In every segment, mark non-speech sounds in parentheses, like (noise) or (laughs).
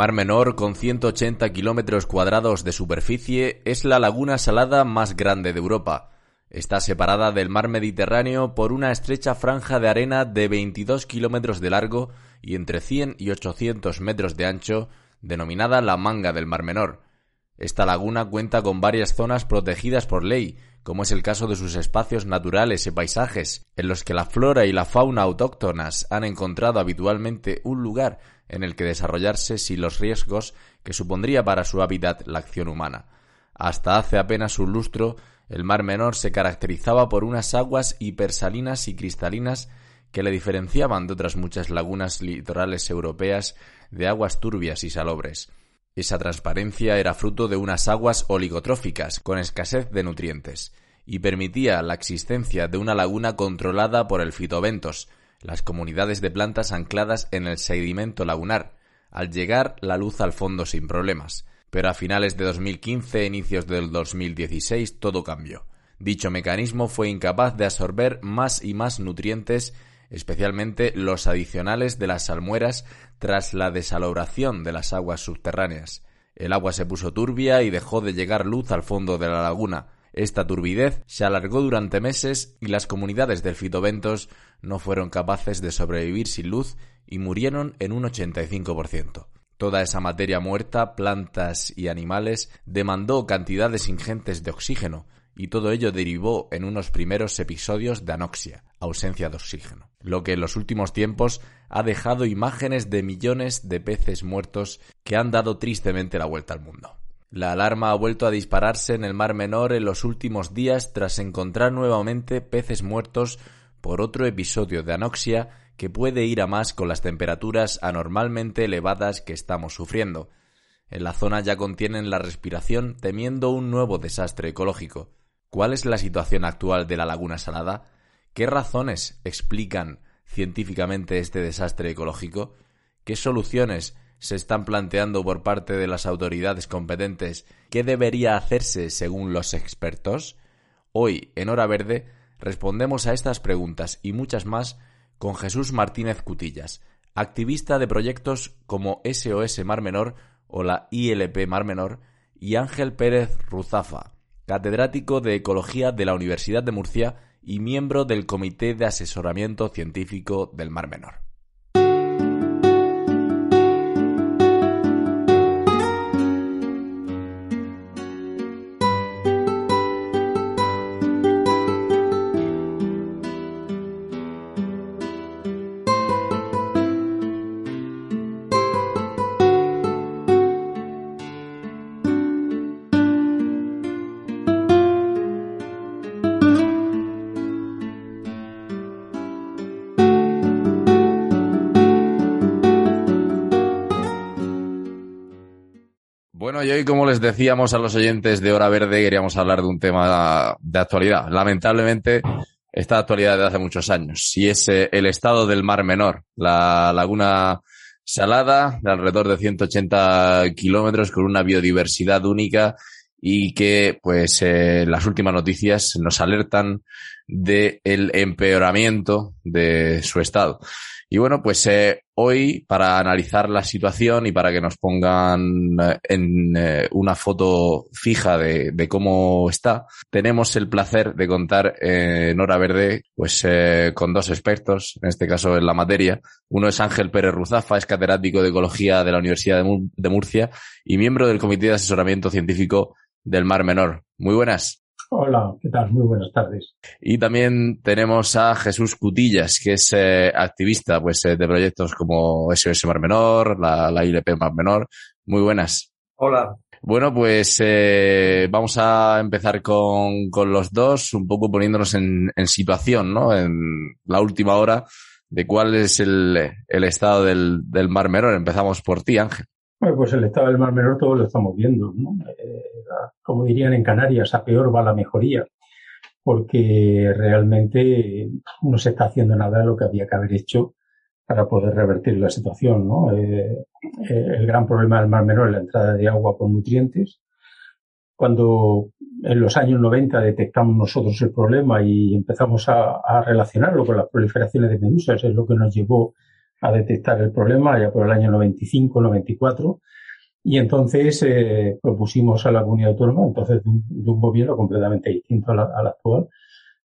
Mar Menor, con 180 kilómetros cuadrados de superficie, es la laguna salada más grande de Europa. Está separada del mar Mediterráneo por una estrecha franja de arena de 22 kilómetros de largo y entre 100 y 800 metros de ancho, denominada la Manga del Mar Menor. Esta laguna cuenta con varias zonas protegidas por ley, como es el caso de sus espacios naturales y paisajes, en los que la flora y la fauna autóctonas han encontrado habitualmente un lugar en el que desarrollarse sin los riesgos que supondría para su hábitat la acción humana. Hasta hace apenas un lustro, el Mar Menor se caracterizaba por unas aguas hipersalinas y cristalinas que le diferenciaban de otras muchas lagunas litorales europeas de aguas turbias y salobres. Esa transparencia era fruto de unas aguas oligotróficas con escasez de nutrientes y permitía la existencia de una laguna controlada por el fitoventos, las comunidades de plantas ancladas en el sedimento lagunar, al llegar la luz al fondo sin problemas. Pero a finales de 2015 e inicios del 2016 todo cambió. Dicho mecanismo fue incapaz de absorber más y más nutrientes, especialmente los adicionales de las salmueras tras la desaloración de las aguas subterráneas. El agua se puso turbia y dejó de llegar luz al fondo de la laguna, esta turbidez se alargó durante meses y las comunidades del fitoventos no fueron capaces de sobrevivir sin luz y murieron en un 85%. Toda esa materia muerta, plantas y animales, demandó cantidades ingentes de oxígeno, y todo ello derivó en unos primeros episodios de anoxia, ausencia de oxígeno, lo que en los últimos tiempos ha dejado imágenes de millones de peces muertos que han dado tristemente la vuelta al mundo. La alarma ha vuelto a dispararse en el Mar Menor en los últimos días tras encontrar nuevamente peces muertos por otro episodio de anoxia que puede ir a más con las temperaturas anormalmente elevadas que estamos sufriendo. En la zona ya contienen la respiración temiendo un nuevo desastre ecológico. ¿Cuál es la situación actual de la laguna salada? ¿Qué razones explican científicamente este desastre ecológico? ¿Qué soluciones se están planteando por parte de las autoridades competentes qué debería hacerse según los expertos? Hoy, en Hora Verde, respondemos a estas preguntas y muchas más con Jesús Martínez Cutillas, activista de proyectos como SOS Mar Menor o la ILP Mar Menor, y Ángel Pérez Ruzafa, catedrático de Ecología de la Universidad de Murcia y miembro del Comité de Asesoramiento Científico del Mar Menor. Hoy, como les decíamos a los oyentes de Hora Verde, queríamos hablar de un tema de actualidad. Lamentablemente, esta actualidad de hace muchos años, y es eh, el estado del Mar Menor, la laguna salada de alrededor de 180 kilómetros con una biodiversidad única y que, pues, eh, las últimas noticias nos alertan del empeoramiento de su estado. Y bueno, pues eh, hoy para analizar la situación y para que nos pongan eh, en eh, una foto fija de, de, cómo está, tenemos el placer de contar en Hora Verde pues con dos expertos, en este caso en la materia. Uno es Ángel Pérez Ruzafa, es catedrático de Ecología de la Universidad de Murcia y miembro del Comité de Asesoramiento Científico del Mar Menor. Muy buenas. Hola, ¿qué tal? Muy buenas tardes. Y también tenemos a Jesús Cutillas, que es eh, activista pues, eh, de proyectos como SOS Mar Menor, la, la ILP Mar Menor. Muy buenas. Hola. Bueno, pues eh, vamos a empezar con, con, los dos, un poco poniéndonos en, en, situación, ¿no? En la última hora de cuál es el, el estado del, del Mar Menor. Empezamos por ti, Ángel. Bueno, pues el estado del Mar Menor todos lo estamos viendo, ¿no? Eh, como dirían en Canarias, a peor va la mejoría, porque realmente no se está haciendo nada de lo que había que haber hecho para poder revertir la situación, ¿no? Eh, eh, el gran problema del Mar Menor es la entrada de agua con nutrientes. Cuando en los años 90 detectamos nosotros el problema y empezamos a, a relacionarlo con las proliferaciones de medusas, es lo que nos llevó a detectar el problema ya por el año 95, 94. Y entonces eh, propusimos a la comunidad autónoma, entonces de un, gobierno completamente distinto al, actual,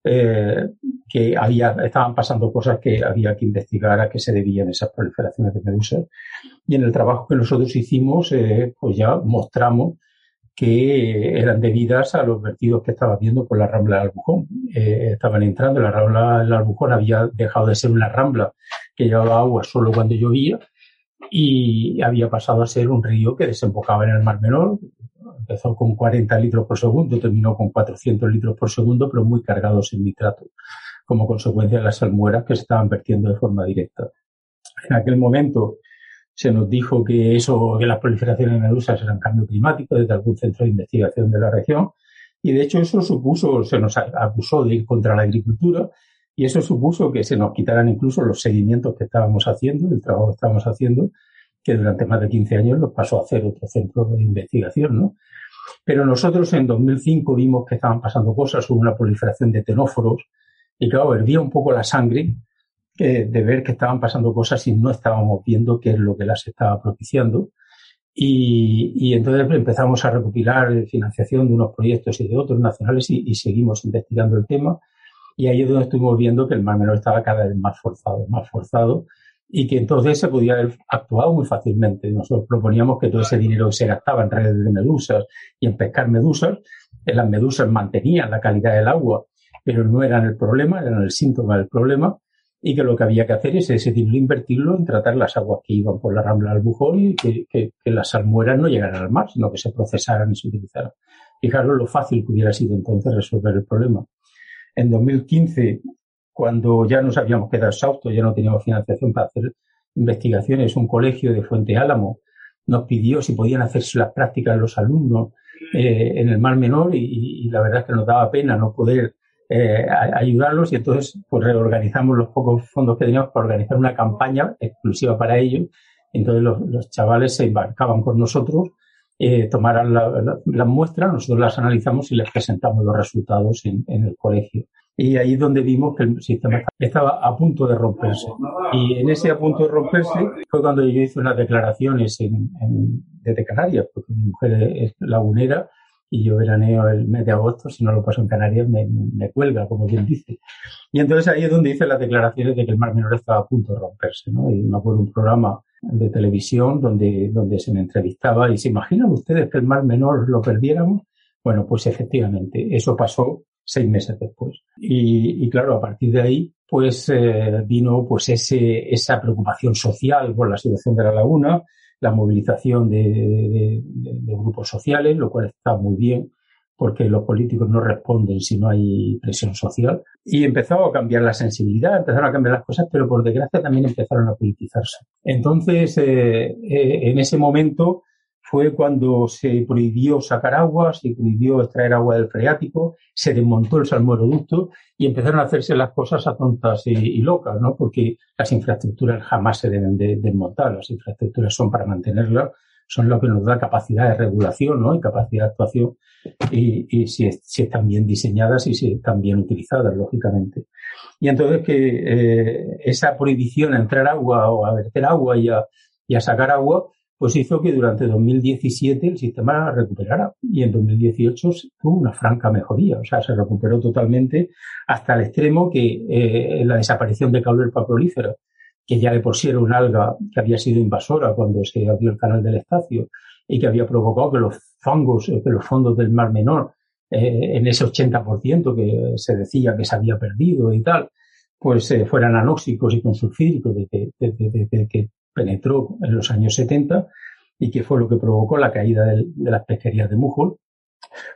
eh, que había, estaban pasando cosas que había que investigar a qué se debían esas proliferaciones de medusas. Y en el trabajo que nosotros hicimos, eh, pues ya mostramos que eran debidas a los vertidos que estaba viendo por la rambla del Albujón. Estaban entrando, la rambla del Albujón había dejado de ser una rambla que llevaba agua solo cuando llovía y había pasado a ser un río que desembocaba en el Mar Menor. Empezó con 40 litros por segundo, terminó con 400 litros por segundo, pero muy cargados en nitrato, como consecuencia de las salmueras que se estaban vertiendo de forma directa. En aquel momento, se nos dijo que eso, que las proliferaciones de medusas eran cambio climático desde algún centro de investigación de la región. Y de hecho eso supuso, se nos acusó de ir contra la agricultura y eso supuso que se nos quitaran incluso los seguimientos que estábamos haciendo, el trabajo que estábamos haciendo, que durante más de 15 años nos pasó a hacer otro centro de investigación, ¿no? Pero nosotros en 2005 vimos que estaban pasando cosas, hubo una proliferación de tenóforos y claro, hervía un poco la sangre de ver que estaban pasando cosas y no estábamos viendo qué es lo que las estaba propiciando. Y, y entonces empezamos a recopilar financiación de unos proyectos y de otros nacionales y, y, seguimos investigando el tema. Y ahí es donde estuvimos viendo que el Mar Menor estaba cada vez más forzado, más forzado, y que entonces se podía haber actuado muy fácilmente. Nosotros proponíamos que todo ese dinero se gastaba en redes de medusas y en pescar medusas, las medusas mantenían la calidad del agua, pero no eran el problema, eran el síntoma del problema, y que lo que había que hacer es ese dinero invertirlo en tratar las aguas que iban por la rambla del Bujón y que, que, que, las salmueras no llegaran al mar, sino que se procesaran y se utilizaran. Fijaros lo fácil que hubiera sido entonces resolver el problema. En 2015, cuando ya nos habíamos quedado exhaustos, ya no teníamos financiación para hacer investigaciones, un colegio de Fuente Álamo nos pidió si podían hacerse las prácticas los alumnos eh, en el Mar Menor y, la verdad es que nos daba pena no poder eh, ayudarlos y entonces pues reorganizamos los pocos fondos que teníamos para organizar una campaña exclusiva para ellos. Entonces los, los chavales se embarcaban con nosotros, eh, tomaran las la, la muestras, nosotros las analizamos y les presentamos los resultados en, el colegio. Y ahí es donde vimos que el sistema estaba a punto de romperse. Y en ese a punto de romperse fue cuando yo hice unas declaraciones en, en, desde Canarias, porque mi mujer es lagunera y yo veraneo el mes de agosto, si no lo paso en Canarias me, me, cuelga, como quien dice. Y entonces ahí es donde hice las declaraciones de que el Mar Menor estaba a punto de romperse, ¿no? Y me acuerdo un programa de televisión donde, donde se me entrevistaba y se imaginan ustedes que el Mar Menor lo perdiéramos. Bueno, pues efectivamente, eso pasó seis meses después. Y, claro, a partir de ahí, pues eh, vino pues ese, esa preocupación social por la situación de la laguna, la movilización de, grupos sociales, lo cual está muy bien, porque los políticos no responden si no hay presión social. Y empezó a cambiar la sensibilidad, empezaron a cambiar las cosas, pero por desgracia también empezaron a politizarse. Entonces, eh, eh, en ese momento fue cuando se prohibió sacar agua, se prohibió extraer agua del freático, se desmontó el salmoreducto y empezaron a hacerse las cosas a tontas y, y locas, ¿no? Porque las infraestructuras jamás se deben de desmontar, las infraestructuras son para mantenerlas, son lo que nos da capacidad de regulación ¿no? y capacidad de actuación y, y si, si, están bien diseñadas y si están bien utilizadas, lógicamente. Y entonces que eh, esa prohibición a entrar agua o a verter agua y a, y a sacar agua, pues hizo que durante 2017 el sistema recuperara y en 2018 tuvo una franca mejoría, o sea, se recuperó totalmente hasta el extremo que eh, la desaparición de Caulerpa prolífera, que ya de por sí alga que había sido invasora cuando se abrió el canal del Estacio y que había provocado que los fangos, que los fondos del Mar Menor, eh, en ese 80% que se decía que se había perdido y tal, pues eh, fueran anóxicos y consulfídicos desde, desde, que penetró en los años 70 y que fue lo que provocó la caída de, las pesquerías de Mujol,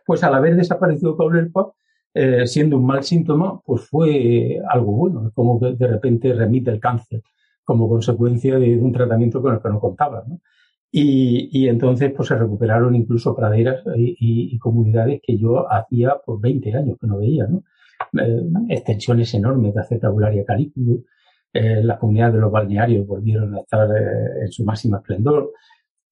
pues al haber desaparecido Caulerpa, eh, siendo un mal síntoma, pues fue algo bueno, como que de repente remite el cáncer como consecuencia de un tratamiento con el que no contaba. ¿no? Y, y, entonces pues se recuperaron incluso praderas y, comunidades que yo hacía por 20 años que no veía. Eh, extensiones enormes de acetabularia calículo, eh, las comunidades de los balnearios volvieron a estar eh, en su máximo esplendor.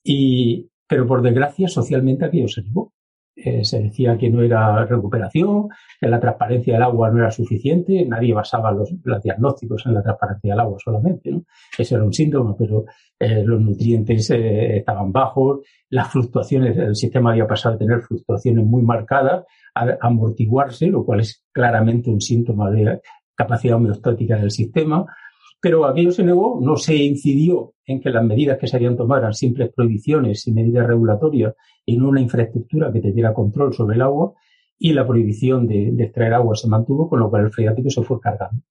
Y, pero por desgracia, socialmente aquello se negó. Eh, se decía que no era recuperación, que la transparencia del agua no era suficiente, nadie basaba los, diagnósticos en la transparencia del agua solamente, ¿no? Ese era un síntoma, pero eh, los nutrientes eh, estaban bajos, las fluctuaciones, el sistema había pasado a tener fluctuaciones muy marcadas, a amortiguarse, lo cual es claramente un síntoma de capacidad homeostática del sistema, pero aquello se negó, no se incidió en que las medidas que se habían tomado eran simples prohibiciones y medidas regulatorias no una infraestructura que te diera control sobre el agua y la prohibición de, extraer agua se mantuvo, con lo cual el freático se fue cargando.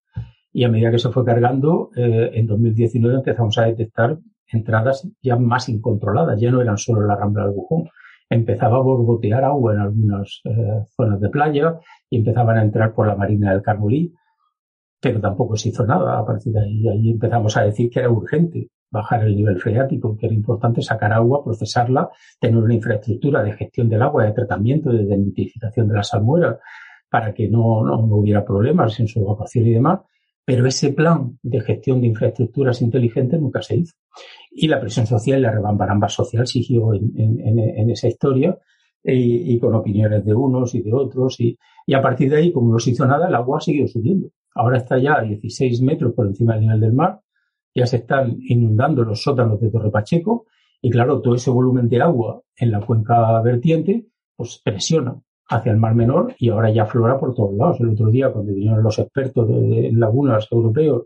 Y a medida que se fue cargando, eh, en 2019 empezamos a detectar entradas ya más incontroladas, ya no eran solo la rambla del Bujón. Empezaba a borbotear agua en algunas eh, zonas de playa y empezaban a entrar por la marina del Carmolí pero tampoco se hizo nada a partir de ahí. Ahí empezamos a decir que era urgente bajar el nivel freático, que era importante sacar agua, procesarla, tener una infraestructura de gestión del agua, de tratamiento, de desmitificación de las salmueras, para que no, no, hubiera problemas en su evacuación y demás. Pero ese plan de gestión de infraestructuras inteligentes nunca se hizo. Y la presión social, la rebambaramba social siguió en, en, en esa historia y, y, con opiniones de unos y de otros. Y, y a partir de ahí, como no se hizo nada, el agua siguió subiendo. Ahora está ya a 16 metros por encima del nivel del mar. Ya se están inundando los sótanos de Torre Pacheco. Y claro, todo ese volumen de agua en la cuenca vertiente, pues presiona hacia el Mar Menor y ahora ya aflora por todos lados. El otro día, cuando vinieron los expertos de, lagunas europeos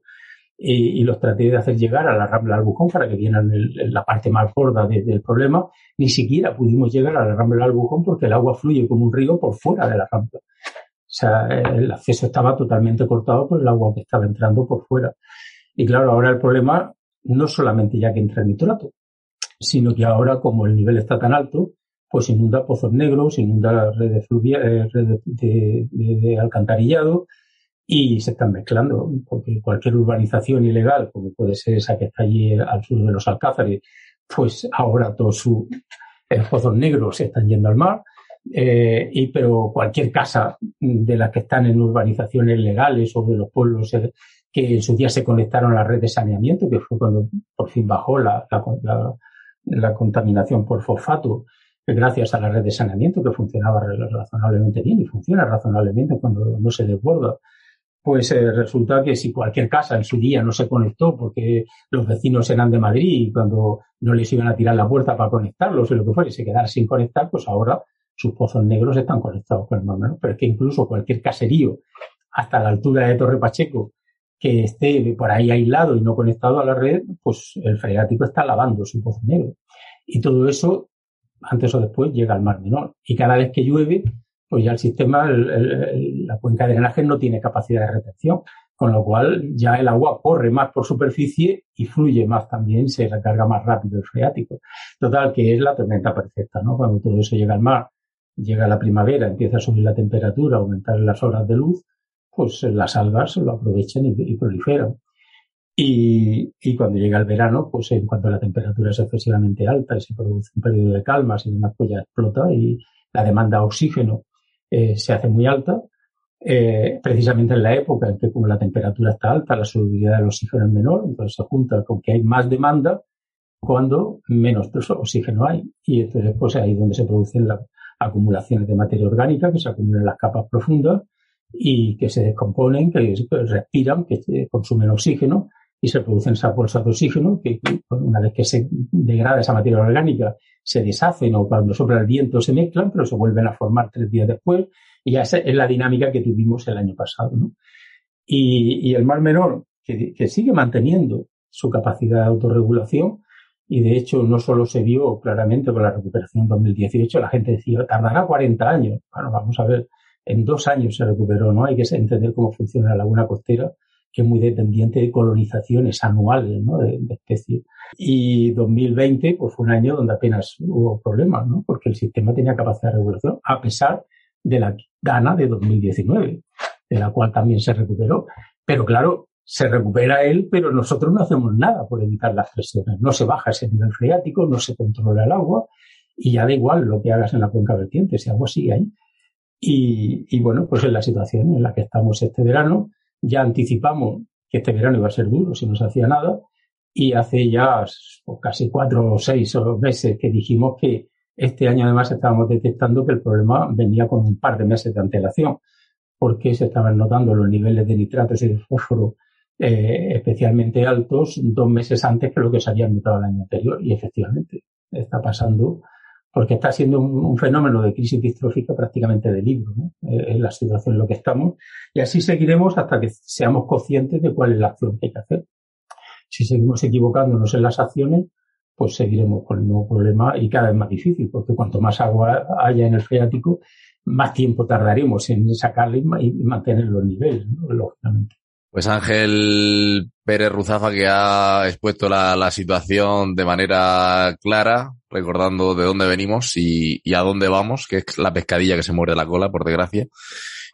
y, y, los traté de hacer llegar a la Rambla del Albujón para que vieran la parte más gorda de, del problema, ni siquiera pudimos llegar a la Rambla del Albujón porque el agua fluye como un río por fuera de la Rambla. O sea, el acceso estaba totalmente cortado por el agua que estaba entrando por fuera. Y claro, ahora el problema no solamente ya que entra nitrato, sino que ahora como el nivel está tan alto, pues inunda pozos negros, inunda redes, eh, redes de, de, de, alcantarillado y se están mezclando, porque cualquier urbanización ilegal, como puede ser esa que está allí al sur de los Alcázares, pues ahora todos sus eh, pozos negros se están yendo al mar eh, y, pero cualquier casa de las que están en urbanizaciones legales o de los pueblos que en su día se conectaron a la red de saneamiento, que fue cuando por fin bajó la, la, la, la contaminación por fosfato, gracias a la red de saneamiento que funcionaba razonablemente bien y funciona razonablemente cuando no se desborda. Pues eh, resulta que si cualquier casa en su día no se conectó porque los vecinos eran de Madrid y cuando no les iban a tirar la puerta para conectarlos o lo que fuera y se quedara sin conectar, pues ahora sus pozos negros están conectados con el Mar Menor, pero es que incluso cualquier caserío hasta la altura de Torre Pacheco que esté por ahí aislado y no conectado a la red, pues el freático está lavando su pozo negro. Y todo eso, antes o después, llega al Mar Menor. Y cada vez que llueve, pues ya el sistema, el, el, la cuenca de drenaje no tiene capacidad de retención, con lo cual ya el agua corre más por superficie y fluye más también, se recarga más rápido el freático. Total, que es la tormenta perfecta, ¿no? Cuando todo eso llega al mar llega la primavera, empieza a subir la temperatura, aumentar las horas de luz, pues las algas lo aprovechan y, y proliferan. Y, y, cuando llega el verano, pues en cuanto la temperatura es excesivamente alta y se produce un periodo de calmas y demás, pues ya explota y la demanda de oxígeno eh, se hace muy alta. Eh, precisamente en la época en que como la temperatura está alta, la solubilidad del oxígeno es menor, entonces se junta con que hay más demanda cuando menos oxígeno hay. Y entonces, pues ahí es donde se producen las acumulaciones de materia orgánica que se acumulan en las capas profundas y que se descomponen, que respiran, que consumen oxígeno y se producen esas bolsas de oxígeno que una vez que se degrada esa materia orgánica se deshacen o cuando sopla el viento se mezclan, pero se vuelven a formar tres días después y esa es la dinámica que tuvimos el año pasado. Y, el Mar Menor, que, que sigue manteniendo su capacidad de autorregulación, y de hecho no solo se vio claramente con la recuperación en 2018, la gente decía, tardará 40 años. Bueno, vamos a ver, en dos años se recuperó, ¿no? Hay que entender cómo funciona la laguna costera que es muy dependiente de colonizaciones anuales ¿no? de, especies. Y 2020 pues, fue un año donde apenas hubo problemas, ¿no? porque el sistema tenía capacidad de regulación, a pesar de la gana de 2019, de la cual también se recuperó. Pero claro, se recupera él, pero nosotros no hacemos nada por evitar las presiones. No se baja ese nivel freático, no se controla el agua y ya da igual lo que hagas en la cuenca vertiente, si agua sigue ahí. Y, y bueno, pues es la situación en la que estamos este verano ya anticipamos que este verano iba a ser duro si no se hacía nada y hace ya pues, casi cuatro o seis meses que dijimos que este año además estábamos detectando que el problema venía con un par de meses de antelación porque se estaban notando los niveles de nitratos y de fósforo eh, especialmente altos dos meses antes que lo que se había notado el año anterior y efectivamente está pasando porque está siendo un, fenómeno de crisis distrófica prácticamente de libro, ¿no? Eh, la situación en la que estamos. Y así seguiremos hasta que seamos conscientes de cuál es la acción que hay que hacer. Si seguimos equivocándonos en las acciones, pues seguiremos con el nuevo problema y cada vez más difícil, porque cuanto más agua haya en el freático, más tiempo tardaremos en sacarle y mantener los niveles, lógicamente. Pues Ángel Pérez Ruzafa que ha expuesto la, situación de manera clara, recordando de dónde venimos y, a dónde vamos, que es la pescadilla que se muere la cola, por desgracia.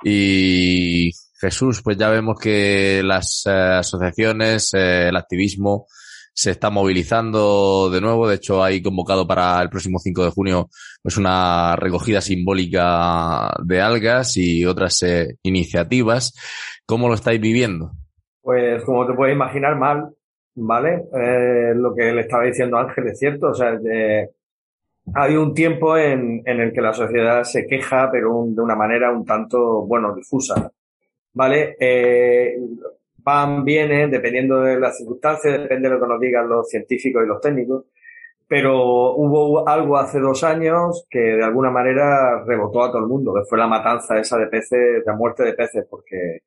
Y Jesús, pues ya vemos que las eh, asociaciones, eh, el activismo, se está movilizando de nuevo. De hecho, hay convocado para el próximo 5 de junio pues una recogida simbólica de algas y otras eh, iniciativas. ¿Cómo lo estáis viviendo? Pues como te puedes imaginar, mal, ¿vale? Eh, lo que le estaba diciendo Ángel es cierto. O sea, hay un tiempo en, en, el que la sociedad se queja, pero de una manera un tanto, bueno, difusa. ¿Vale? Eh, van, vienen, dependiendo de las circunstancias, depende de lo que nos digan los científicos y los técnicos. Pero hubo algo hace dos años que de alguna manera rebotó a todo el mundo, que fue la matanza esa de peces, de muerte de peces, porque,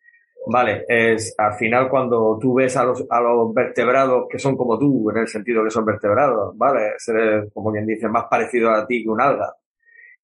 vale, es al final cuando tú ves a los, a los vertebrados que son como tú, en el sentido que son vertebrados, vale, ser, como quien dice, más parecido a ti que un alga,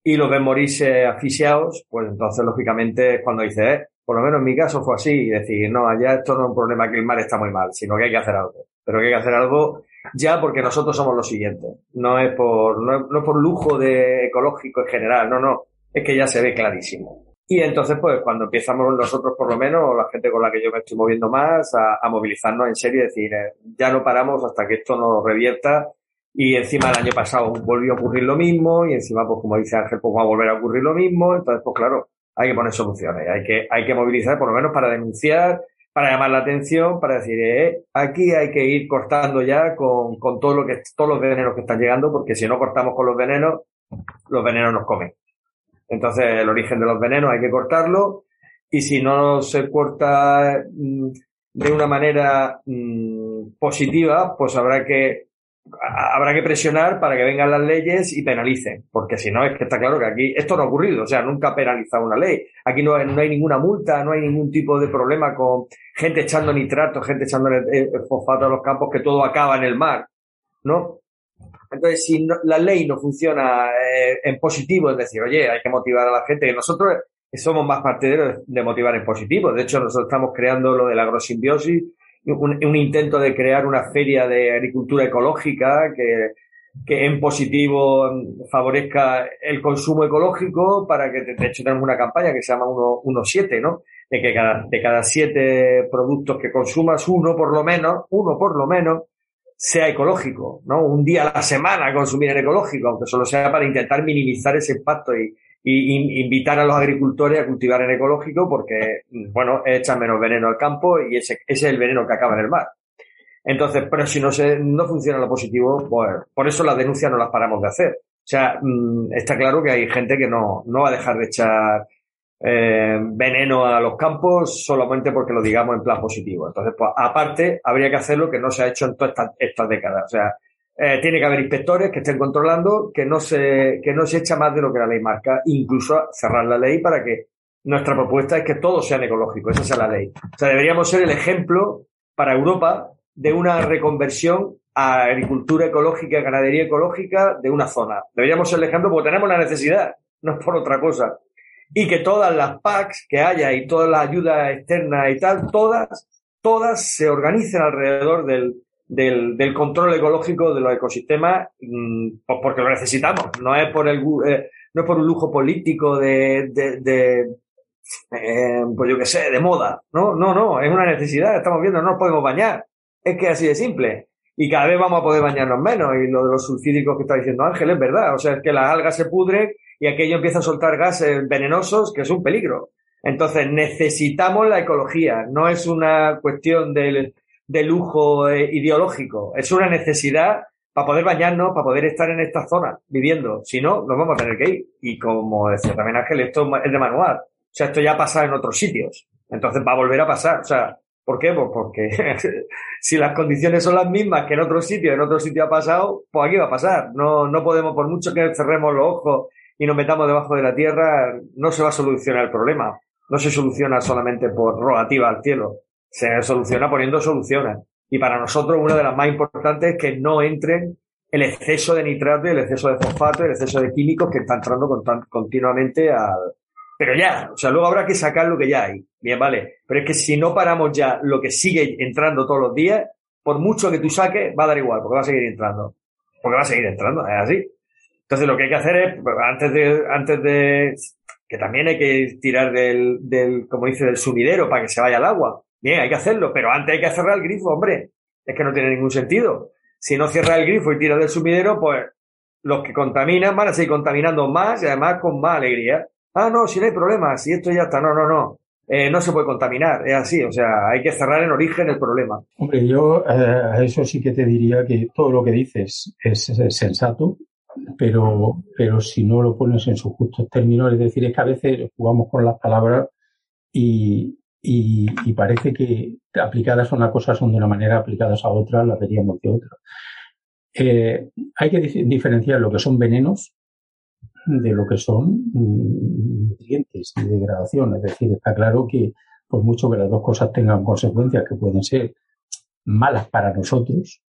y los ves morirse asfixiados, pues entonces lógicamente es cuando dices, eh, por lo menos en mi caso fue así, y decir, no, allá esto no es un problema que el mar está muy mal, sino que hay que hacer algo. Pero que hay que hacer algo ya porque nosotros somos los siguientes. No es por, no es, por lujo de ecológico en general, no, no. Es que ya se ve clarísimo. Y entonces, pues, cuando empezamos nosotros, por lo menos, la gente con la que yo me estoy moviendo más, a, movilizarnos en serio decir, eh, ya no paramos hasta que esto nos revierta. Y encima el año pasado volvió a ocurrir lo mismo, y encima, pues, como dice Ángel, pues va a volver a ocurrir lo mismo. Entonces, pues claro, hay que poner soluciones, hay que, hay que movilizar por lo menos para denunciar, para llamar la atención, para decir, eh, aquí hay que ir cortando ya con, con todo lo que, todos los venenos que están llegando, porque si no cortamos con los venenos, los venenos nos comen. Entonces, el origen de los venenos hay que cortarlo, y si no se corta mm, de una manera mm, positiva, pues habrá que habrá que presionar para que vengan las leyes y penalicen, porque si no es que está claro que aquí esto no ha ocurrido, o sea, nunca ha penalizado una ley. Aquí no, no hay ninguna multa, no hay ningún tipo de problema con gente echando nitrato, gente echando el, fosfato a los campos, que todo acaba en el mar, ¿no? Entonces, si la ley no funciona eh, en positivo, es decir, oye, hay que motivar a la gente, que nosotros somos más partidarios de motivar en positivo. De hecho, nosotros estamos creando lo de la agrosimbiosis, un, intento de crear una feria de agricultura ecológica que, que en positivo favorezca el consumo ecológico para que, de hecho, tenemos una campaña que se llama 1.7, ¿no? De que cada, de cada siete productos que consumas, uno por lo menos, uno por lo menos, sea ecológico, ¿no? Un día a la semana consumir en ecológico, aunque solo sea para intentar minimizar ese impacto y, invitar a los agricultores a cultivar en ecológico porque, bueno, echan menos veneno al campo y ese, ese es el veneno que acaba en el mar. Entonces, pero si no se, no funciona lo positivo, pues por eso las denuncias no las paramos de hacer. O sea, mm, está claro que hay gente que no, no va a dejar de echar eh, veneno a los campos solamente porque lo digamos en plan positivo. Entonces, pues aparte, habría que hacer lo que no se ha hecho en todas estas, décadas. O sea, eh, tiene que haber inspectores que estén controlando que no se, que no se echa más de lo que la ley marca, incluso cerrar la ley para que nuestra propuesta es que todos sean ecológicos, esa sea la ley. O sea, deberíamos ser el ejemplo para Europa de una reconversión a agricultura ecológica, ganadería ecológica de una zona. Deberíamos ser el ejemplo porque tenemos la necesidad, no es por otra cosa y que todas las PACs que haya y toda la ayuda externa y tal, todas, todas se organicen alrededor del, del, control ecológico de los ecosistemas, mm, pues porque lo necesitamos, no es por el, eh, no es por un lujo político de, de, de eh, pues yo qué sé, de moda, no, no, no, es una necesidad, estamos viendo, no nos podemos bañar, es que así de simple. Y cada vez vamos a poder bañarnos menos. Y lo de los sulfídicos que está diciendo Ángel es verdad. O sea, es que las algas se pudren y aquello empieza a soltar gases venenosos, que es un peligro. Entonces, necesitamos la ecología, no es una cuestión de, de lujo eh, ideológico, es una necesidad para poder bañarnos, para poder estar en esta zona viviendo. Si no, nos vamos a tener que ir. Y como decía también Ángel, esto es de manual. O sea, esto ya ha pasado en otros sitios. Entonces va a volver a pasar. O sea, ¿por qué? Pues porque (laughs) si las condiciones son las mismas que en otros sitios, en otro sitio ha pasado, pues aquí va a pasar. No, no podemos, por mucho que cerremos los ojos y nos metamos debajo de la tierra, no se va a solucionar el problema. No se soluciona solamente por rogativa al cielo. Se soluciona poniendo soluciones. Y para nosotros una de las más importantes es que no entren el exceso de nitrato el exceso de fosfato el exceso de químicos que están entrando continuamente al... Pero ya, o sea, luego habrá que sacar lo que ya hay. Bien, vale. Pero es que si no paramos ya lo que sigue entrando todos los días, por mucho que tú saques, va a dar igual, porque va a seguir entrando. Porque va a seguir entrando, es así. Entonces lo que hay que hacer es, antes de, antes de, que también hay que tirar del, del, como dice, del sumidero para que se vaya al agua. Bien, hay que hacerlo, pero antes hay que cerrar el grifo, hombre. Es que no tiene ningún sentido. Si no cierra el grifo y tira del sumidero, pues los que contaminan van a seguir contaminando más y además con más alegría. Ah, no, si no hay problema, si esto ya está. No, no, no. Eh, no se puede contaminar, es así, o sea, hay que cerrar en origen el problema. Hombre, yo eh, a eso sí que te diría que todo lo que dices es sensato, pero, pero si no lo pones en sus justos términos, es decir, es que a veces jugamos con las palabras y, y, parece que aplicadas a una cosa son de una manera, aplicadas a otra las veríamos de otra. Eh, hay que diferenciar lo que son venenos de lo que son mm, nutrientes de degradación. Es decir, está claro que por mucho que las dos cosas tengan consecuencias que pueden ser malas para nosotros,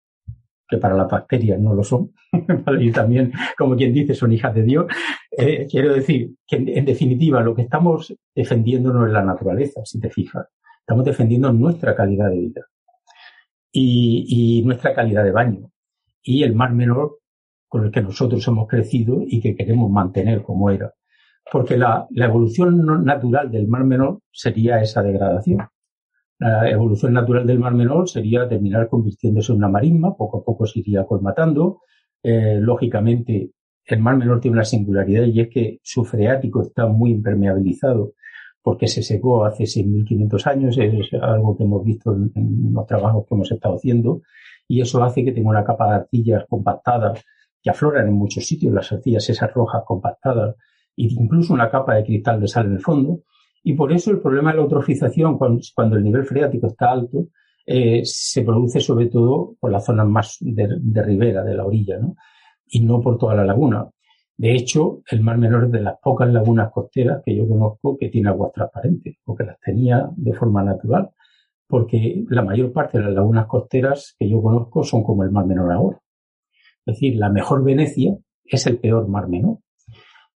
que para las bacterias no lo son, (laughs) y también, como quien dice, son hijas de Dios. Eh, quiero decir que, en, definitiva, lo que estamos defendiendo no es la naturaleza, si te fijas. Estamos defendiendo nuestra calidad de vida y, nuestra calidad de baño y el mar menor con el que nosotros hemos crecido y que queremos mantener como era. Porque la, la evolución natural del mar menor sería esa degradación la evolución natural del Mar Menor sería terminar convirtiéndose en una marisma, poco a poco se iría colmatando. Eh, lógicamente, el Mar Menor tiene una singularidad y es que su freático está muy impermeabilizado porque se secó hace 6.500 años, es algo que hemos visto en, los trabajos que hemos estado haciendo, y eso hace que tenga una capa de arcillas compactadas que afloran en muchos sitios, las arcillas esas rojas compactadas, e incluso una capa de cristal de sal en el fondo, y por eso el problema de la eutrofización, cuando, el nivel freático está alto, eh, se produce sobre todo por las zonas más de, ribera, de la orilla, ¿no? y no por toda la laguna. De hecho, el Mar Menor es de las pocas lagunas costeras que yo conozco que tiene aguas transparentes, porque las tenía de forma natural, porque la mayor parte de las lagunas costeras que yo conozco son como el Mar Menor ahora. Es decir, la mejor Venecia es el peor Mar Menor.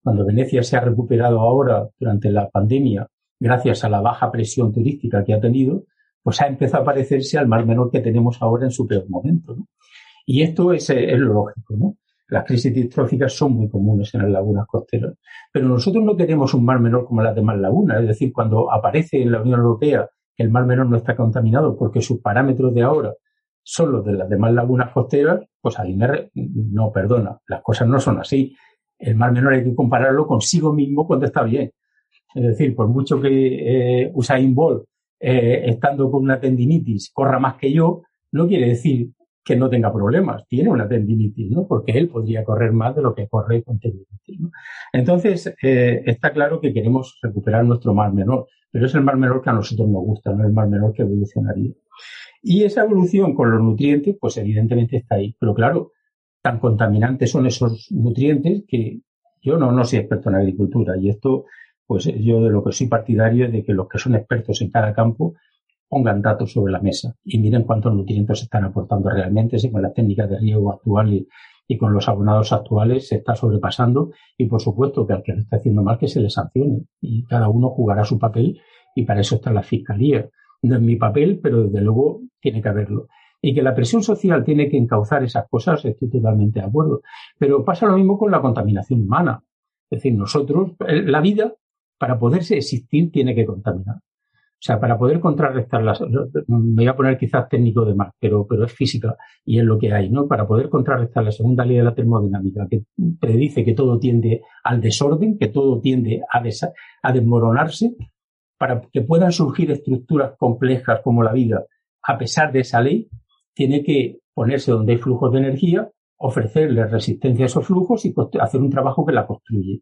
Cuando Venecia se ha recuperado ahora durante la pandemia gracias a la baja presión turística que ha tenido, pues ha empezado a parecerse al mar menor que tenemos ahora en su peor momento. Y esto es, es, lo lógico, ¿no? Las crisis distróficas son muy comunes en las lagunas costeras, pero nosotros no tenemos un mar menor como las demás lagunas, es decir, cuando aparece en la Unión Europea que el mar menor no está contaminado porque sus parámetros de ahora son los de las demás lagunas costeras, pues ahí me, no perdona, las cosas no son así. El mar menor hay que compararlo consigo mismo cuando está bien. Es decir, por mucho que eh, Usain Bolt, eh, estando con una tendinitis, corra más que yo, no quiere decir que no tenga problemas, tiene una tendinitis, ¿no? Porque él podría correr más de lo que corre con tendinitis, ¿no? Entonces, eh, está claro que queremos recuperar nuestro mar menor, pero es el mar menor que a nosotros nos gusta, no es el mar menor que evolucionaría. Y esa evolución con los nutrientes, pues evidentemente está ahí. Pero claro, tan contaminantes son esos nutrientes que yo no, no soy experto en agricultura y esto, pues yo de lo que soy partidario es de que los que son expertos en cada campo pongan datos sobre la mesa y miren cuántos nutrientes se están aportando realmente, si con las técnicas de riego actuales y con los abonados actuales se está sobrepasando y por supuesto que al que lo esté haciendo mal que se le sancione y cada uno jugará su papel y para eso está la fiscalía. No es mi papel, pero desde luego tiene que haberlo. Y que la presión social tiene que encauzar esas cosas, estoy totalmente de acuerdo. Pero pasa lo mismo con la contaminación humana. Es decir, nosotros, la vida, para poderse existir, tiene que contaminar. O sea, para poder contrarrestar las, me voy a poner quizás técnico de más, pero, pero es física y es lo que hay, ¿no? Para poder contrarrestar la segunda ley de la termodinámica, que predice que todo tiende al desorden, que todo tiende a, a desmoronarse, para que puedan surgir estructuras complejas como la vida, a pesar de esa ley, tiene que ponerse donde hay flujos de energía, ofrecerle resistencia a esos flujos y hacer un trabajo que la construye.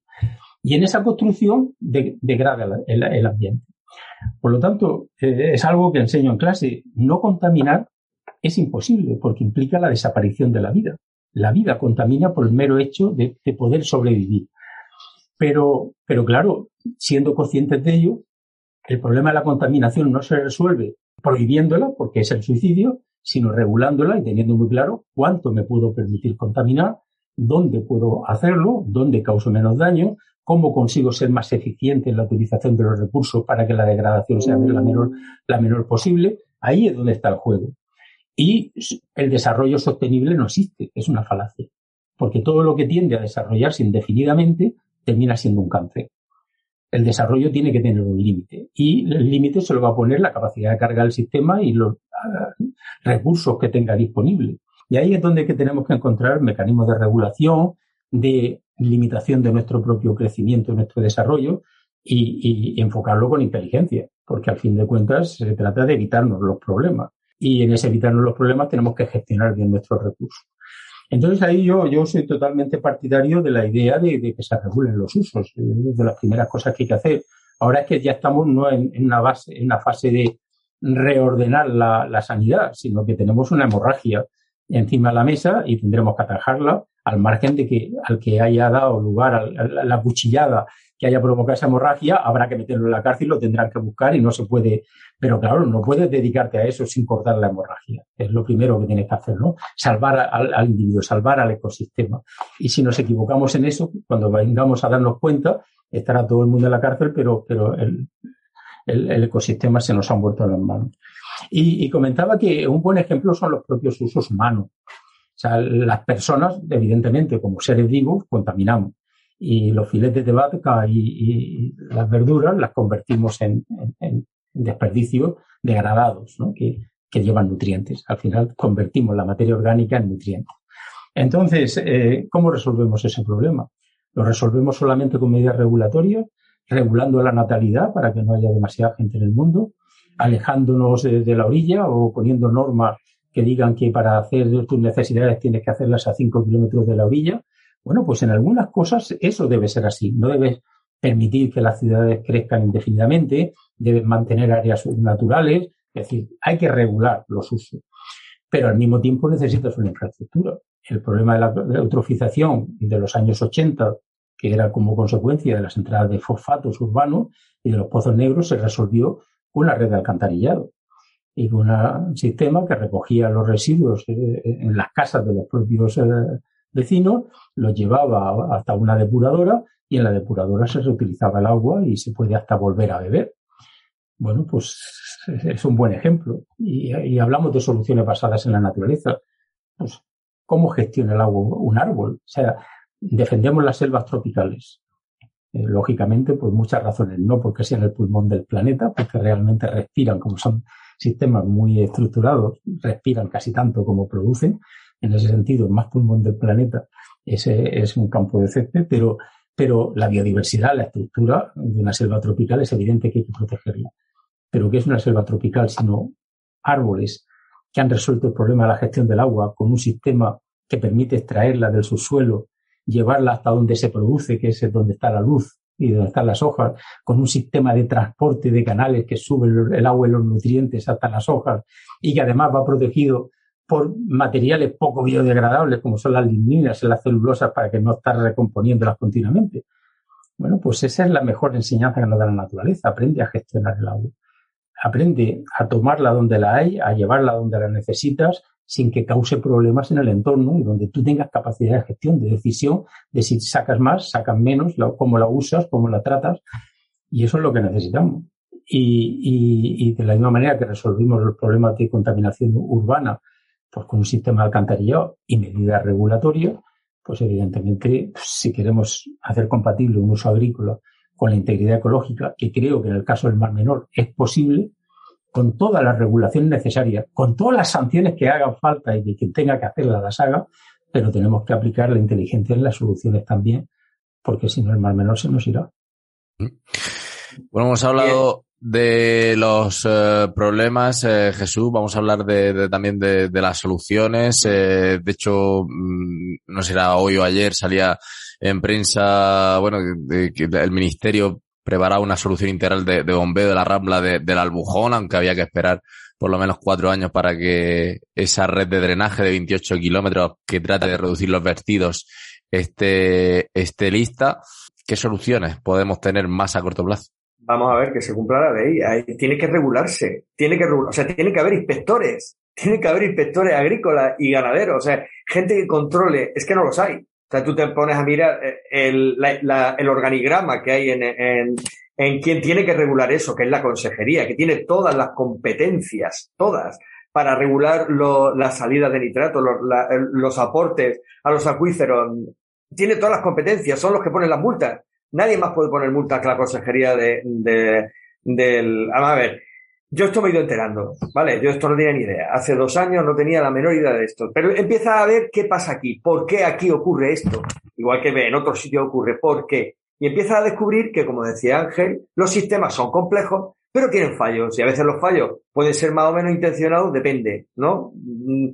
Y en esa construcción degrada el ambiente. Por lo tanto, eh, es algo que enseño en clase. No contaminar es imposible porque implica la desaparición de la vida. La vida contamina por el mero hecho de, poder sobrevivir. Pero, pero claro, siendo conscientes de ello, el problema de la contaminación no se resuelve prohibiéndola, porque es el suicidio, sino regulándola y teniendo muy claro cuánto me puedo permitir contaminar, dónde puedo hacerlo, dónde causo menos daño, cómo consigo ser más eficiente en la utilización de los recursos para que la degradación sea la menor, la menor posible, ahí es donde está el juego. Y el desarrollo sostenible no existe, es una falacia, porque todo lo que tiende a desarrollarse indefinidamente termina siendo un cáncer. El desarrollo tiene que tener un límite y el límite se lo va a poner la capacidad de carga del sistema y los ah, recursos que tenga disponibles. Y ahí es donde tenemos que encontrar mecanismos de regulación, de limitación de nuestro propio crecimiento, nuestro desarrollo y, enfocarlo con inteligencia, porque al fin de cuentas se trata de evitarnos los problemas. Y en ese evitarnos los problemas tenemos que gestionar bien nuestros recursos. Entonces ahí yo, yo soy totalmente partidario de la idea de, que se regulen los usos, de las primeras cosas que hay que hacer. Ahora es que ya estamos no en, una, base, en una fase de reordenar la, la, sanidad, sino que tenemos una hemorragia encima de la mesa y tendremos que atajarla al margen de que al que haya dado lugar a la cuchillada que haya provocado esa hemorragia, habrá que meterlo en la cárcel, lo tendrán que buscar y no se puede, pero claro, no puedes dedicarte a eso sin cortar la hemorragia. Es lo primero que tienes que hacer, ¿no? Salvar al, individuo, salvar al ecosistema. Y si nos equivocamos en eso, cuando vengamos a darnos cuenta, estará todo el mundo en la cárcel, pero, pero el, el, ecosistema se nos ha vuelto a las manos. Y, y comentaba que un buen ejemplo son los propios usos humanos. O sea, las personas, evidentemente, como seres vivos, contaminamos. Y los filetes de vaca y, las verduras las convertimos en, desperdicios degradados, ¿no? que, llevan nutrientes. Al final convertimos la materia orgánica en nutrientes. Entonces, eh, ¿cómo resolvemos ese problema? ¿Lo resolvemos solamente con medidas regulatorias? regulando la natalidad para que no haya demasiada gente en el mundo, alejándonos de la orilla o poniendo normas que digan que para hacer tus necesidades tienes que hacerlas a 5 kilómetros de la orilla. Bueno, pues en algunas cosas eso debe ser así. No debes permitir que las ciudades crezcan indefinidamente, debes mantener áreas naturales, es decir, hay que regular los usos. Pero al mismo tiempo necesitas una infraestructura. El problema de la eutrofización de los años 80, que era como consecuencia de las entradas de fosfatos urbanos y de los pozos negros, se resolvió con la red de alcantarillado y con un sistema que recogía los residuos eh, en las casas de los propios eh, vecinos, los llevaba hasta una depuradora y en la depuradora se reutilizaba el agua y se puede hasta volver a beber. Bueno, pues es un buen ejemplo. Y, hablamos de soluciones basadas en la naturaleza. Pues, ¿cómo gestiona el agua un árbol? O sea, defendemos las selvas tropicales. Eh, lógicamente, por muchas razones. No porque sean el pulmón del planeta, porque realmente respiran como son sistemas muy estructurados respiran casi tanto como producen. En ese sentido, más pulmón del planeta ese es un campo de césped, pero, pero la biodiversidad, la estructura de una selva tropical es evidente que hay que protegerla. Pero ¿qué es una selva tropical sino árboles que han resuelto el problema de la gestión del agua con un sistema que permite extraerla del subsuelo, llevarla hasta donde se produce, que es donde está la luz y donde están las hojas, con un sistema de transporte de canales que sube el agua y los nutrientes hasta las hojas y que además va protegido por materiales poco biodegradables como son las ligninas y las celulosas para que no estar recomponiéndolas continuamente. Bueno, pues esa es la mejor enseñanza que nos da la naturaleza. Aprende a gestionar el agua. Aprende a tomarla donde la hay, a llevarla donde la necesitas sin que cause problemas en el entorno y donde tú tengas capacidad de gestión, de decisión, de si sacas más, sacas menos, cómo la usas, cómo la tratas. Y eso es lo que necesitamos. Y, y, de la misma manera que resolvimos los problemas de contaminación urbana pues con un sistema de alcantarillado y medidas regulatorias, pues evidentemente si queremos hacer compatible un uso agrícola con la integridad ecológica, que creo que en el caso del Mar Menor es posible, con toda la regulación necesaria, con todas las sanciones que hagan falta y que quien tenga que hacerlas las haga, pero tenemos que aplicar la inteligencia en las soluciones también, porque si no el Mar Menor se nos irá. Bueno, hemos hablado de los eh, problemas, eh, Jesús, vamos a hablar de, también de, las soluciones. Eh, de hecho, mm, no será hoy o ayer, salía en prensa, bueno, que el ministerio preparaba una solución integral de, bombeo de la rambla del Albujón, aunque había que esperar por lo menos cuatro años para que esa red de drenaje de 28 kilómetros que trate de reducir los vertidos esté, esté lista. ¿Qué soluciones podemos tener más a corto plazo? vamos a ver que se cumpla la ley. tiene que regularse, tiene que o sea, tiene que haber inspectores, tiene que haber inspectores agrícolas y ganaderos, o sea, gente que controle, es que no los hay. O sea, tú te pones a mirar eh, el, el organigrama que hay en, en, en quien tiene que regular eso, que es la consejería, que tiene todas las competencias, todas, para regular lo, la salida de nitrato, los, los aportes a los acuíferos. Tiene todas las competencias, son los que ponen las multas. Nadie más puede poner multas que la consejería de, de, del... A ver, yo esto me he ido enterando, ¿vale? Yo esto no tenía ni idea. Hace dos años no tenía la menor idea de esto. Pero empieza a ver qué pasa aquí, por qué aquí ocurre esto. Igual que en otros sitios ocurre, ¿por qué? Y empieza a descubrir que, como decía Ángel, los sistemas son complejos, pero tienen fallos. Y a veces los fallos pueden ser más o menos intencionados, depende, ¿no? Mm,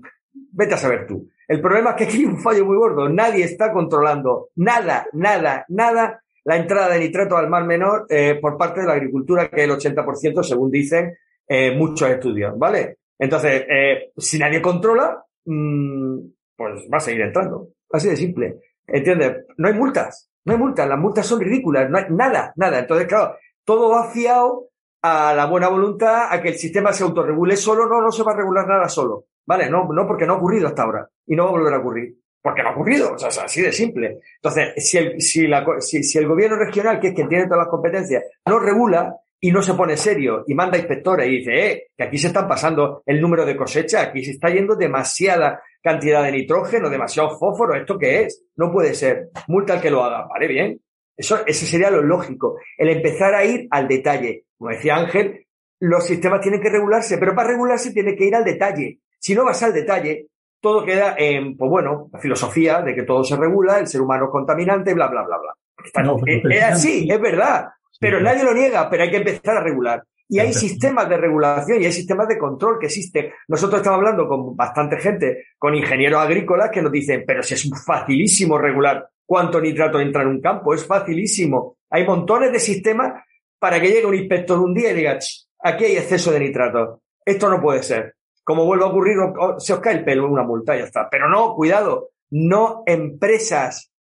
vete a saber tú. El problema es que aquí hay un fallo muy gordo. Nadie está controlando nada, nada, nada la entrada de nitrato al mar menor eh, por parte de la agricultura, que es el 80%, según dicen eh, muchos estudios, ¿vale? Entonces, eh, si nadie controla, mmm, pues va a seguir entrando. Así de simple. ¿Entiendes? No hay multas. No hay multas. Las multas son ridículas. No hay nada, nada. Entonces, claro, todo va fiado a la buena voluntad, a que el sistema se autorregule solo. No, no se va a regular nada solo. ¿Vale? No, no porque no ha ocurrido hasta ahora. Y no va a volver a ocurrir porque no ha ocurrido, o sea, es así de simple. Entonces, si el, si, la, si, si el gobierno regional, que es quien tiene todas las competencias, no regula y no se pone serio y manda inspectores y dice, eh, que aquí se están pasando el número de cosecha, aquí se está yendo demasiada cantidad de nitrógeno, demasiado fósforo, ¿esto qué es? No puede ser. Multa al que lo haga, ¿vale? Bien. Eso, ese sería lo lógico. El empezar a ir al detalle. Como decía Ángel, los sistemas tienen que regularse, pero para regularse tiene que ir al detalle. Si no vas al detalle, todo queda en, pues bueno, la filosofía de que todo se regula, el ser humano es contaminante, bla, bla, bla, bla. es, así, es verdad, pero nadie lo niega, pero hay que empezar a regular. Y hay sistemas de regulación y hay sistemas de control que existen. Nosotros estamos hablando con bastante gente, con ingenieros agrícolas que nos dicen, pero si es facilísimo regular cuánto nitrato entra en un campo, es facilísimo. Hay montones de sistemas para que llegue un inspector un día y diga, aquí hay exceso de nitrato. Esto no puede ser como vuelve a ocurrir, se os cae el pelo una multa y ya está. Pero no, cuidado, no empresas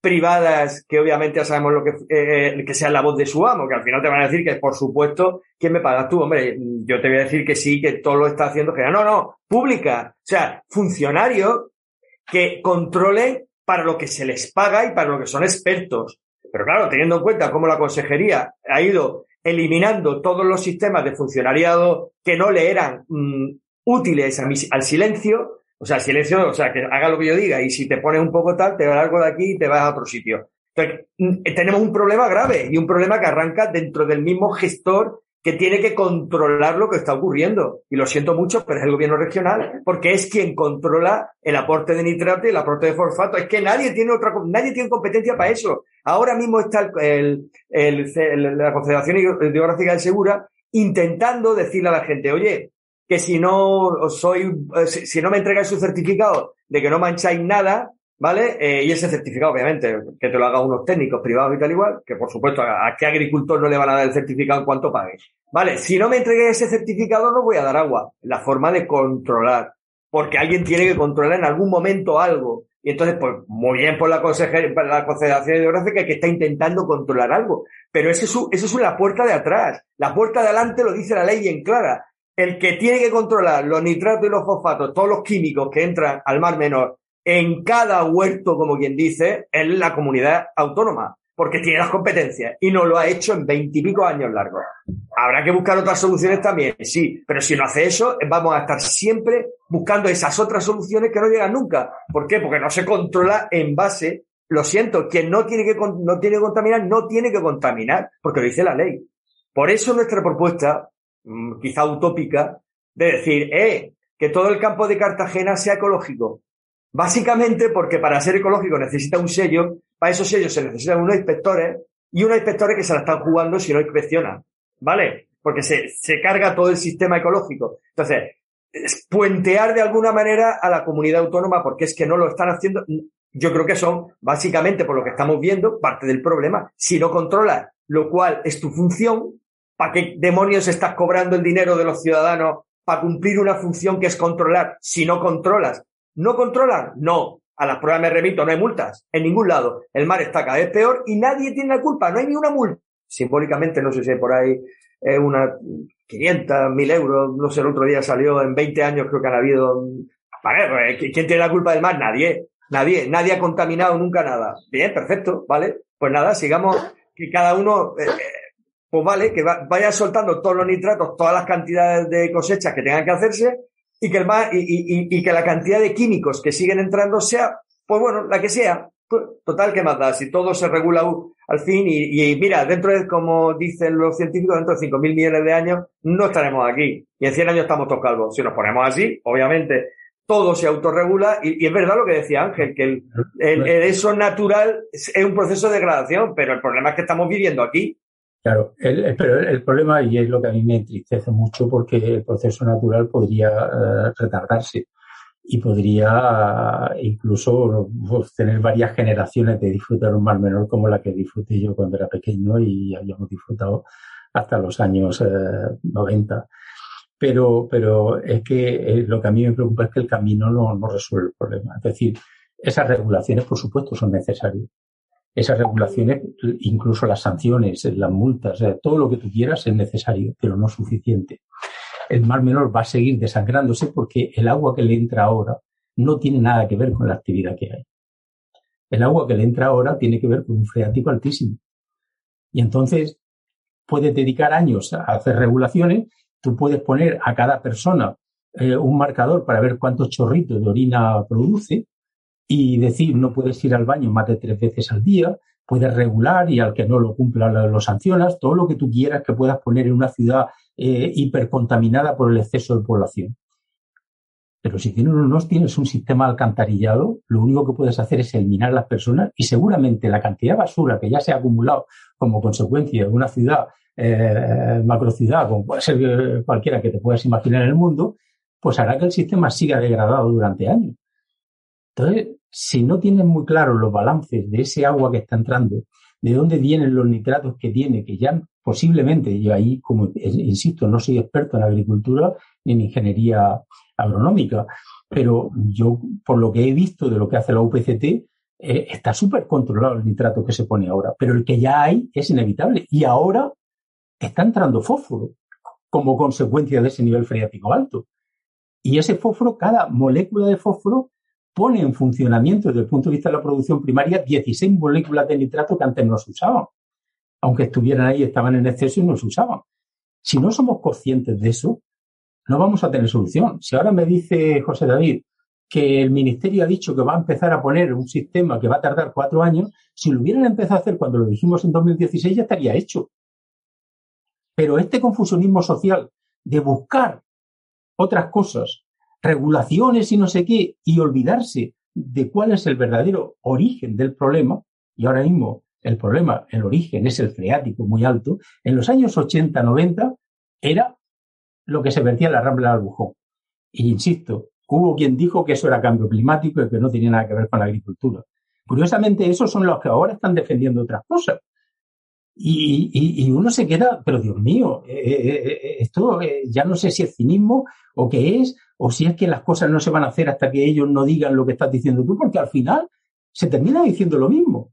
privadas que obviamente ya sabemos lo que, eh, que sea la voz de su amo, que al final te van a decir que por supuesto, ¿quién me pagas tú? Hombre, yo te voy a decir que sí, que todo lo está haciendo, que no, no, pública. O sea, funcionarios que controlen para lo que se les paga y para lo que son expertos. Pero claro, teniendo en cuenta cómo la consejería ha ido eliminando todos los sistemas de funcionariado que no le eran mm, útiles al silencio, o sea, silencio, o sea, que haga lo que yo diga y si te pones un poco tal, te vas algo de aquí y te vas a otro sitio. Entonces, mm, tenemos un problema grave y un problema que arranca dentro del mismo gestor que tiene que controlar lo que está ocurriendo. Y lo siento mucho, pero es el gobierno regional, porque es quien controla el aporte de nitrato y el aporte de fosfato. Es que nadie tiene otra, nadie tiene competencia para eso. Ahora mismo está el, el, la Confederación Hidrográfica del Segura intentando decirle a la gente, oye, que si no soy, eh, si no me entregáis su certificado de que no mancháis nada, ¿vale? Eh, y ese certificado, obviamente, que te lo hagan unos técnicos privados y tal igual, que por supuesto a, qué agricultor no le van a dar el certificado en cuanto pague. Vale, si no me entreguéis ese certificado no voy a dar agua. La forma de controlar. Porque alguien tiene que controlar en algún momento algo. Y entonces, pues, muy bien por la, consejería, la Confederación Hidrográfica que está intentando controlar algo. Pero eso es, eso es la puerta de atrás. La puerta de adelante lo dice la ley en clara. El que tiene que controlar los nitratos y los fosfatos, todos los químicos que entran al mar menor en cada huerto, como quien dice, es la comunidad autónoma, porque tiene las competencias y no lo ha hecho en veintipico años largos. Habrá que buscar otras soluciones también, sí, pero si no hace eso, vamos a estar siempre buscando esas otras soluciones que no llegan nunca. ¿Por qué? Porque no se controla en base, lo siento, quien no tiene que, no tiene que contaminar, no tiene que contaminar, porque lo dice la ley. Por eso nuestra propuesta, quizá utópica, de decir, eh, que todo el campo de Cartagena sea ecológico. Básicamente porque para ser ecológico necesita un sello, para esos sellos se necesitan unos inspectores y unos inspectores que se la están jugando si no inspeccionan, ¿vale? Porque se, se carga todo el sistema ecológico. Entonces, es puentear de alguna manera a la comunidad autónoma porque es que no lo están haciendo. Yo creo que son, básicamente, por lo que estamos viendo, parte del problema. Si no controlas, lo cual es tu función, ¿para qué demonios estás cobrando el dinero de los ciudadanos para cumplir una función que es controlar? Si no controlas, ¿No controlan? No. A las pruebas me remito, no hay multas. En ningún lado. El mar está cada vez peor y nadie tiene la culpa. No hay ni una multa. Simbólicamente, no sé si hay por ahí eh, una 500, 1000 euros. No sé, el otro día salió en 20 años, creo que han habido. Vale, pues, ¿quién tiene la culpa del mar? Nadie. Nadie. Nadie ha contaminado nunca nada. Bien, perfecto. Vale. Pues nada, sigamos. Que cada uno. Eh, eh, pues vale, que vaya soltando todos los nitratos, todas las cantidades de cosechas que tengan que hacerse y que, el y, y, que la cantidad de químicos que siguen entrando sea, pues bueno, la que sea. Pues, total, ¿qué más da? Si todo se regula al fin y, mira, dentro de, como dicen los científicos, dentro de 5.000 millones de años no estaremos aquí. Y en 100 años estamos todos calvos. Si nos ponemos así, obviamente, todo se autorregula y, es verdad lo que decía Ángel, que el, el, eso natural es un proceso de degradación, pero el problema es que estamos viviendo aquí Claro, el, pero el problema, y es lo que a mí me entristece mucho, porque el proceso natural podría eh, retardarse y podría incluso pues, tener varias generaciones de disfrutar un mar menor como la que disfruté yo cuando era pequeño y habíamos disfrutado hasta los años 90. Eh, pero, pero es que eh, lo que a mí me preocupa es que el camino no, no resuelve el problema. Es decir, esas regulaciones, por supuesto, son necesarias esas regulaciones, incluso las sanciones, las multas, todo lo que tú quieras es necesario, pero no suficiente. El mar menor va a seguir desangrándose porque el agua que le entra ahora no tiene nada que ver con la actividad que hay. El agua que le entra ahora tiene que ver con un freático altísimo. Y entonces puedes dedicar años a hacer regulaciones, tú puedes poner a cada persona eh, un marcador para ver cuántos chorritos de orina produce, y decir no puedes ir al baño más de tres veces al día, puedes regular y al que no lo cumpla lo, sancionas, todo lo que tú quieras que puedas poner en una ciudad eh, hipercontaminada por el exceso de población. Pero si no tienes un sistema alcantarillado, lo único que puedes hacer es eliminar a las personas y seguramente la cantidad de basura que ya se ha acumulado como consecuencia de una ciudad, eh, macrociudad, como puede ser eh, cualquiera que te puedas imaginar en el mundo, pues hará que el sistema siga degradado durante años. Entonces, si no tienes muy claro los balances de ese agua que está entrando, de dónde vienen los nitratos que tiene, que ya posiblemente, yo ahí, como insisto, no soy experto en agricultura ni en ingeniería agronómica, pero yo, por lo que he visto de lo que hace la UPCT, eh, está súper controlado el nitrato que se pone ahora, pero el que ya hay es inevitable. Y ahora está entrando fósforo como consecuencia de ese nivel freático alto. Y ese fósforo, cada molécula de fósforo pone en funcionamiento desde el punto de vista de la producción primaria 16 moléculas de nitrato que antes no se usaban. Aunque estuvieran ahí, estaban en exceso y no se usaban. Si no somos conscientes de eso, no vamos a tener solución. Si ahora me dice José David que el ministerio ha dicho que va a empezar a poner un sistema que va a tardar cuatro años, si lo hubieran empezado a hacer cuando lo dijimos en 2016 ya estaría hecho. Pero este confusionismo social de buscar otras cosas regulaciones y no sé qué, y olvidarse de cuál es el verdadero origen del problema, y ahora mismo el problema, el origen es el freático muy alto, en los años 80, 90 era lo que se vertía en la Rambla del Albujón. Y insisto, hubo quien dijo que eso era cambio climático y que no tenía nada que ver con la agricultura. Curiosamente, esos son los que ahora están defendiendo otras cosas. Y, uno se queda, pero Dios mío, eh, eh, eh, esto ya no sé si es cinismo o qué es, o si es que las cosas no se van a hacer hasta que ellos no digan lo que estás diciendo tú, porque al final se termina diciendo lo mismo.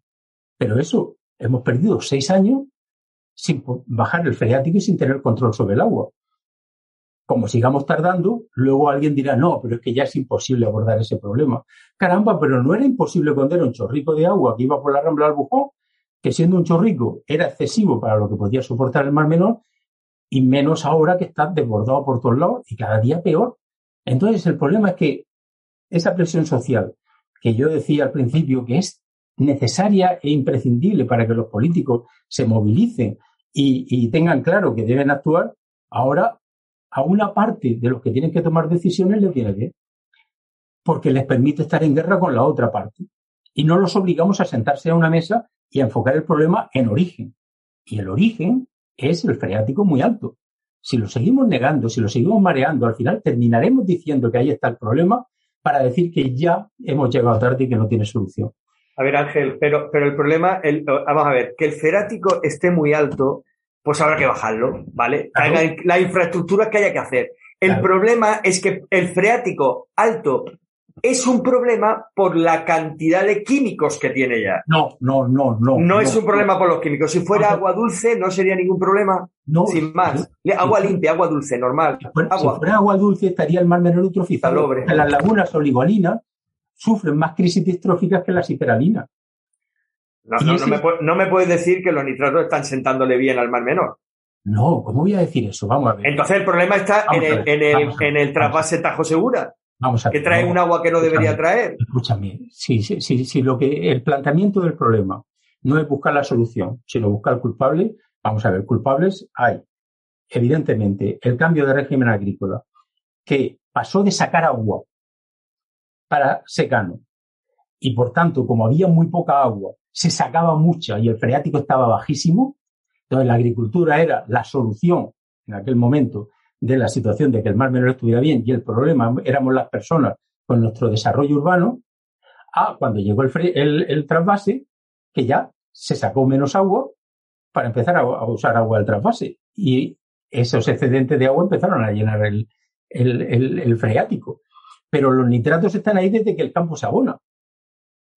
Pero eso, hemos perdido seis años sin bajar el freático y sin tener control sobre el agua. Como sigamos tardando, luego alguien dirá, no, pero es que ya es imposible abordar ese problema. Caramba, pero no era imposible cuando un chorrico de agua que iba por la rambla del bujón que siendo un chorrico era excesivo para lo que podía soportar el mar menor, y menos ahora que está desbordado por todos lados y cada día peor. Entonces el problema es que esa presión social que yo decía al principio que es necesaria e imprescindible para que los políticos se movilicen y, tengan claro que deben actuar, ahora a una parte de los que tienen que tomar decisiones les viene bien, porque les permite estar en guerra con la otra parte. Y no los obligamos a sentarse a una mesa y enfocar el problema en origen. Y el origen es el freático muy alto. Si lo seguimos negando, si lo seguimos mareando, al final terminaremos diciendo que ahí está el problema para decir que ya hemos llegado tarde y que no tiene solución. A ver, Ángel, pero, pero el problema, el, vamos a ver, que el freático esté muy alto, pues habrá que bajarlo, ¿vale? La infraestructura que haya que hacer. El problema es que el freático alto es un problema por la cantidad de químicos que tiene ya. No, no, no, no. No, es un problema por los químicos. Si fuera agua dulce, no sería ningún problema. No. Sin más. Agua limpia, agua dulce, normal. Si fuera agua dulce, estaría el mar menor eutrofizado. Las lagunas oligolinas sufren más crisis distróficas que las hiperalinas. No, no, me, puedes decir que los nitratos están sentándole bien al mar menor. No, ¿cómo voy a decir eso? Vamos a ver. Entonces el problema está en el, en el, en el trasvase Tajo Segura. Vamos a que trae un agua que no debería traer. Escúchame, si, si, si, lo que el planteamiento del problema no es buscar la solución, sino buscar el culpable, vamos a ver, culpables hay. Evidentemente, el cambio de régimen agrícola, que pasó de sacar agua para secano, y por tanto, como había muy poca agua, se sacaba mucha y el freático estaba bajísimo, entonces la agricultura era la solución en aquel momento de la situación de que el mar menor estuviera bien y el problema éramos las personas con nuestro desarrollo urbano, a cuando llegó el, el, trasvase, que ya se sacó menos agua para empezar a, usar agua del trasvase. Y esos excedentes de agua empezaron a llenar el, el, freático. Pero los nitratos están ahí desde que el campo se abona.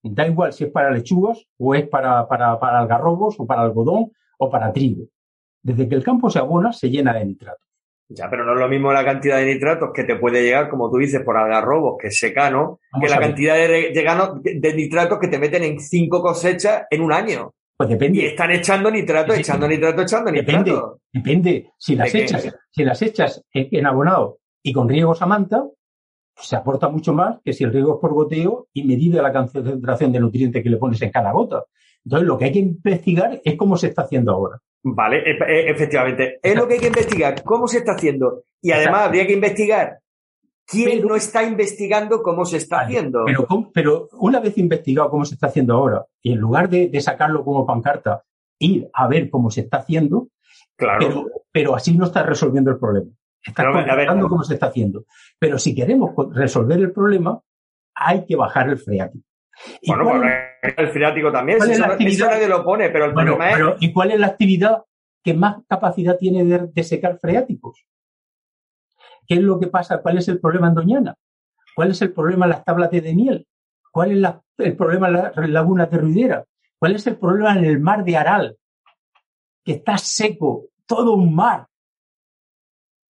Da igual si es para lechugas o es para, para, para algarrobos o para algodón o para trigo. Desde que el campo se abona, se llena de nitratos. Ya, pero no es lo mismo la cantidad de nitratos que te puede llegar, como tú dices, por algarrobos, que es secano, que la cantidad de, de nitratos que te meten en cinco cosechas en un año. Pues depende. Y están echando nitrato, echando nitrato, echando nitrato. Depende, Si las echas, si las echas en abonado y con riego Samantha, pues se aporta mucho más que si el riego es por goteo y medida la concentración de nutrientes que le pones en cada gota. Entonces, lo que hay que investigar es cómo se está haciendo ahora. Vale, e, e, efectivamente. Es lo que hay que investigar, cómo se está haciendo. Y además habría que investigar quién no está investigando cómo se está haciendo. Pero, pero, una vez investigado cómo se está haciendo ahora, y en lugar de, sacarlo como pancarta, ir a ver cómo se está haciendo, claro. pero, así no está resolviendo el problema. Está contando cómo se está haciendo. Pero si queremos resolver el problema, hay que bajar el freático. Bueno, pues el freático también, si eso, nadie lo pone, pero el problema es... ¿Y cuál es la actividad que más capacidad tiene de, secar freáticos? ¿Qué es lo que pasa? ¿Cuál es el problema en Doñana? ¿Cuál es el problema en las tablas de miel? ¿Cuál es el problema en las lagunas de Ruidera? ¿Cuál es el problema en el mar de Aral? Que está seco, todo un mar.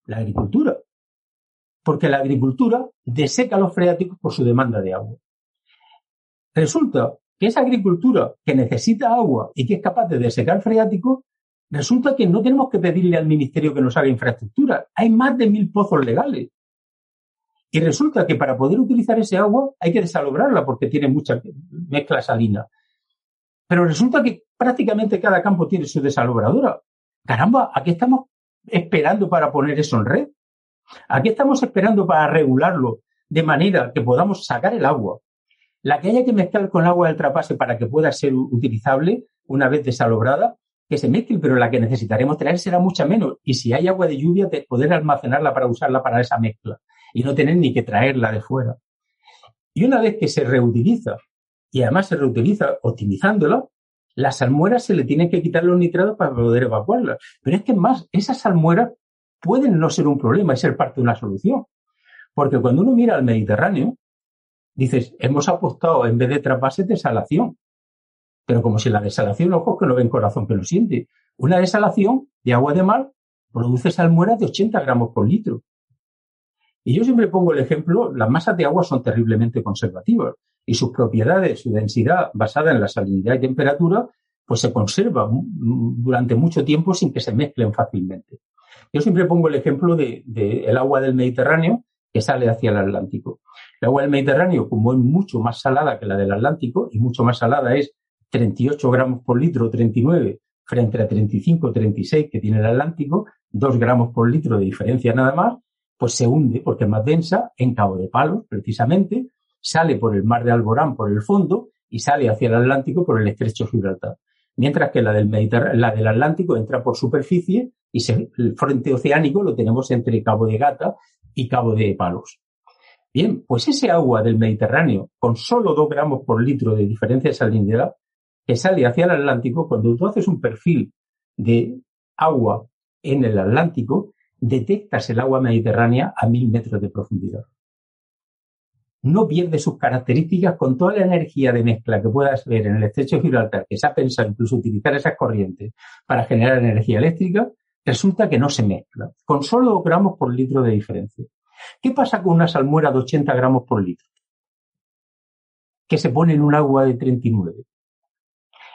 La agricultura. Porque la agricultura deseca los freáticos por su demanda de agua. Resulta que esa agricultura que necesita agua y que es capaz de desecar freáticos, resulta que no tenemos que pedirle al ministerio que nos haga infraestructura. Hay más de mil pozos legales. Y resulta que para poder utilizar ese agua hay que desalobrarla porque tiene mucha mezcla salina. Pero resulta que prácticamente cada campo tiene su desalobradora. Caramba, ¿a qué estamos esperando para poner eso en red? ¿A qué estamos esperando para regularlo de manera que podamos sacar el agua, la que haya que mezclar con agua del trapase para que pueda ser utilizable una vez desalobrada, que se mezcle, pero la que necesitaremos traer será mucha menos. Y si hay agua de lluvia, poder almacenarla para usarla para esa mezcla y no tener ni que traerla de fuera. Y una vez que se reutiliza, y además se reutiliza optimizándola, las salmueras se le tienen que quitar los nitrados para poder evacuarlas. Pero es que más, esas salmueras pueden no ser un problema y ser parte de una solución. Porque cuando uno mira al Mediterráneo, dices, hemos apostado en vez de trasvase desalación. Pero como si la desalación, ojos que no ven corazón que lo siente. Una desalación de agua de mar produce salmueras de 80 gramos por litro. Y yo siempre pongo el ejemplo, las masas de agua son terriblemente conservativas y sus propiedades, su densidad basada en la salinidad y temperatura, pues se conserva durante mucho tiempo sin que se mezclen fácilmente. Yo siempre pongo el ejemplo del de, el agua del Mediterráneo que sale hacia el Atlántico. El agua del Mediterráneo, como es mucho más salada que la del Atlántico, y mucho más salada es 38 gramos por litro, 39, frente a 35, 36 que tiene el Atlántico, 2 gramos por litro de diferencia nada más, pues se hunde porque es más densa en Cabo de Palos, precisamente, sale por el mar de Alborán por el fondo y sale hacia el Atlántico por el estrecho Gibraltar. Mientras que la del, la del Atlántico entra por superficie y el frente oceánico lo tenemos entre Cabo de Gata y Cabo de Palos. Bien, pues ese agua del Mediterráneo, con solo 2 gramos por litro de diferencia de salinidad, que sale hacia el Atlántico, cuando tú haces un perfil de agua en el Atlántico, detectas el agua mediterránea a mil metros de profundidad. No pierde sus características con toda la energía de mezcla que puedas ver en el estrecho de Gibraltar, que se ha pensado incluso utilizar esas corrientes para generar energía eléctrica, resulta que no se mezcla, con solo 2 gramos por litro de diferencia. ¿Qué pasa con una salmuera de 80 gramos por litro? Que se pone en un agua de 39.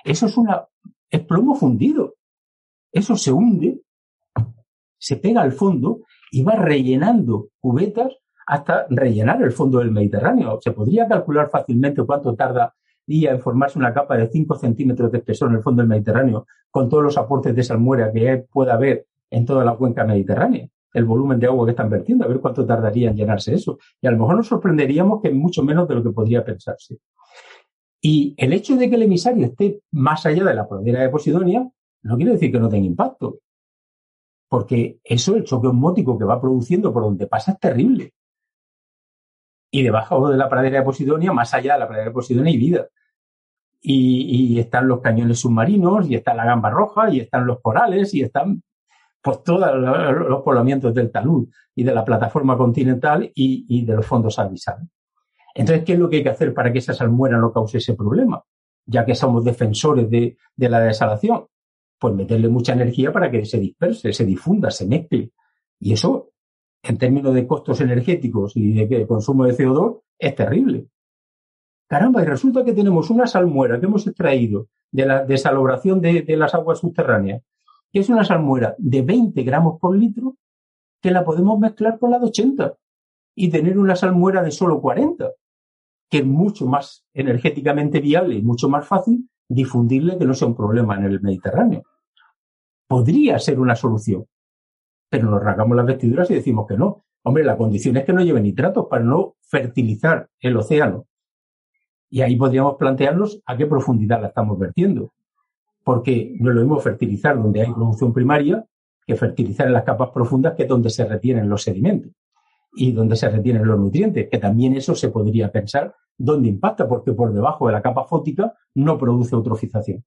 Eso es una, es plomo fundido. Eso se hunde se pega al fondo y va rellenando cubetas hasta rellenar el fondo del Mediterráneo. Se podría calcular fácilmente cuánto tarda día en formarse una capa de 5 centímetros de espesor en el fondo del Mediterráneo con todos los aportes de salmuera que pueda haber en toda la cuenca mediterránea, el volumen de agua que están vertiendo, a ver cuánto tardaría en llenarse eso. Y a lo mejor nos sorprenderíamos que mucho menos de lo que podría pensarse. Y el hecho de que el emisario esté más allá de la pradera de Posidonia no quiere decir que no tenga impacto porque eso, el choque osmótico que va produciendo por donde pasa es terrible. Y debajo de la pradera de Posidonia, más allá de la pradera de Posidonia, hay vida. Y, están los cañones submarinos, y está la gamba roja, y están los corales, y están pues todos los poblamientos del talud y de la plataforma continental y, de los fondos abisales. Entonces, ¿qué es lo que hay que hacer para que esa salmuera no cause ese problema? Ya que somos defensores de la desalación pues meterle mucha energía para que se disperse, se difunda, se mezcle. Y eso, en términos de costos energéticos y de consumo de CO2, es terrible. Caramba, y resulta que tenemos una salmuera que hemos extraído de la desalobración de, de las aguas subterráneas, que es una salmuera de 20 gramos por litro, que la podemos mezclar con la de 80 y tener una salmuera de solo 40, que es mucho más energéticamente viable y mucho más fácil difundirle que no sea un problema en el Mediterráneo podría ser una solución. Pero nos rasgamos las vestiduras y decimos que no. Hombre, la condición es que no lleve nitratos para no fertilizar el océano. Y ahí podríamos plantearnos a qué profundidad la estamos vertiendo. Porque no es lo mismo fertilizar donde hay producción primaria que fertilizar en las capas profundas, que es donde se retienen los sedimentos y donde se retienen los nutrientes, que también eso se podría pensar dónde impacta, porque por debajo de la capa fótica no produce eutrofización.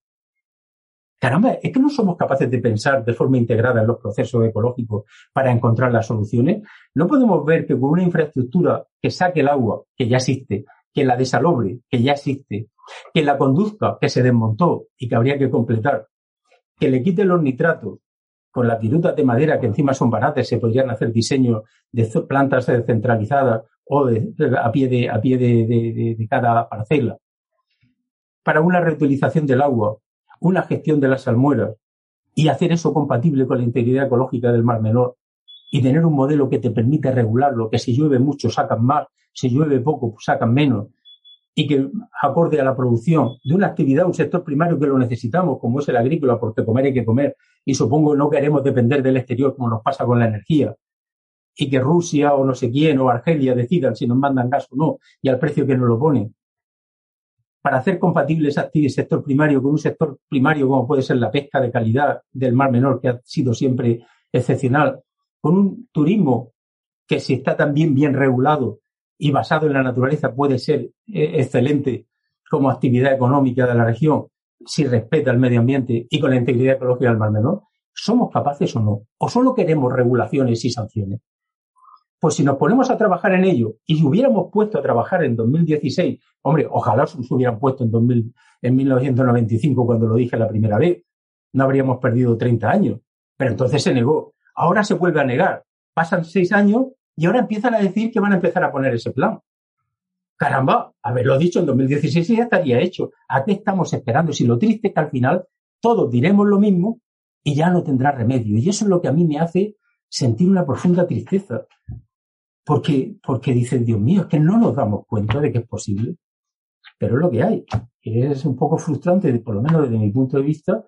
Caramba, es que no somos capaces de pensar de forma integrada en los procesos ecológicos para encontrar las soluciones. No podemos ver que con una infraestructura que saque el agua, que ya existe, que la desalobre, que ya existe, que la conduzca, que se desmontó y que habría que completar, que le quite los nitratos, con las virutas de madera que encima son baratas, se podrían hacer diseños de plantas descentralizadas o a pie, de, a pie de cada parcela. Para una reutilización del agua, una gestión de las salmueras y hacer eso compatible con la integridad ecológica del Mar Menor y tener un modelo que te permite regularlo, que si llueve mucho sacan más, si llueve poco pues sacan menos y que acorde a la producción de una actividad, un sector primario que lo necesitamos, como es el agrícola, porque comer hay que comer, y supongo no queremos depender del exterior como nos pasa con la energía, y que Rusia o no sé quién o Argelia decidan si nos mandan gas o no, y al precio que nos lo ponen. Para hacer compatible ese sector primario con un sector primario como puede ser la pesca de calidad del Mar Menor, que ha sido siempre excepcional, con un turismo que si está también bien regulado y basado en la naturaleza puede ser eh, excelente como actividad económica de la región si respeta el medio ambiente y con la integridad ecológica del Mar Menor, ¿somos capaces o no? ¿O solo queremos regulaciones y sanciones? Pues si nos ponemos a trabajar en ello y hubiéramos puesto a trabajar en 2016, hombre, ojalá se hubieran puesto en, 2000, en 1995 cuando lo dije la primera vez, no habríamos perdido 30 años, pero entonces se negó. Ahora se vuelve a negar. Pasan seis años y ahora empiezan a decir que van a empezar a poner ese plan. Caramba, haberlo dicho en 2016 ya estaría hecho. ¿A qué estamos esperando? Si lo triste es que al final todos diremos lo mismo y ya no tendrá remedio. Y eso es lo que a mí me hace sentir una profunda tristeza. Porque, porque dicen, Dios mío, es que no nos damos cuenta de que es posible. Pero es lo que hay. Es un poco frustrante, por lo menos desde mi punto de vista,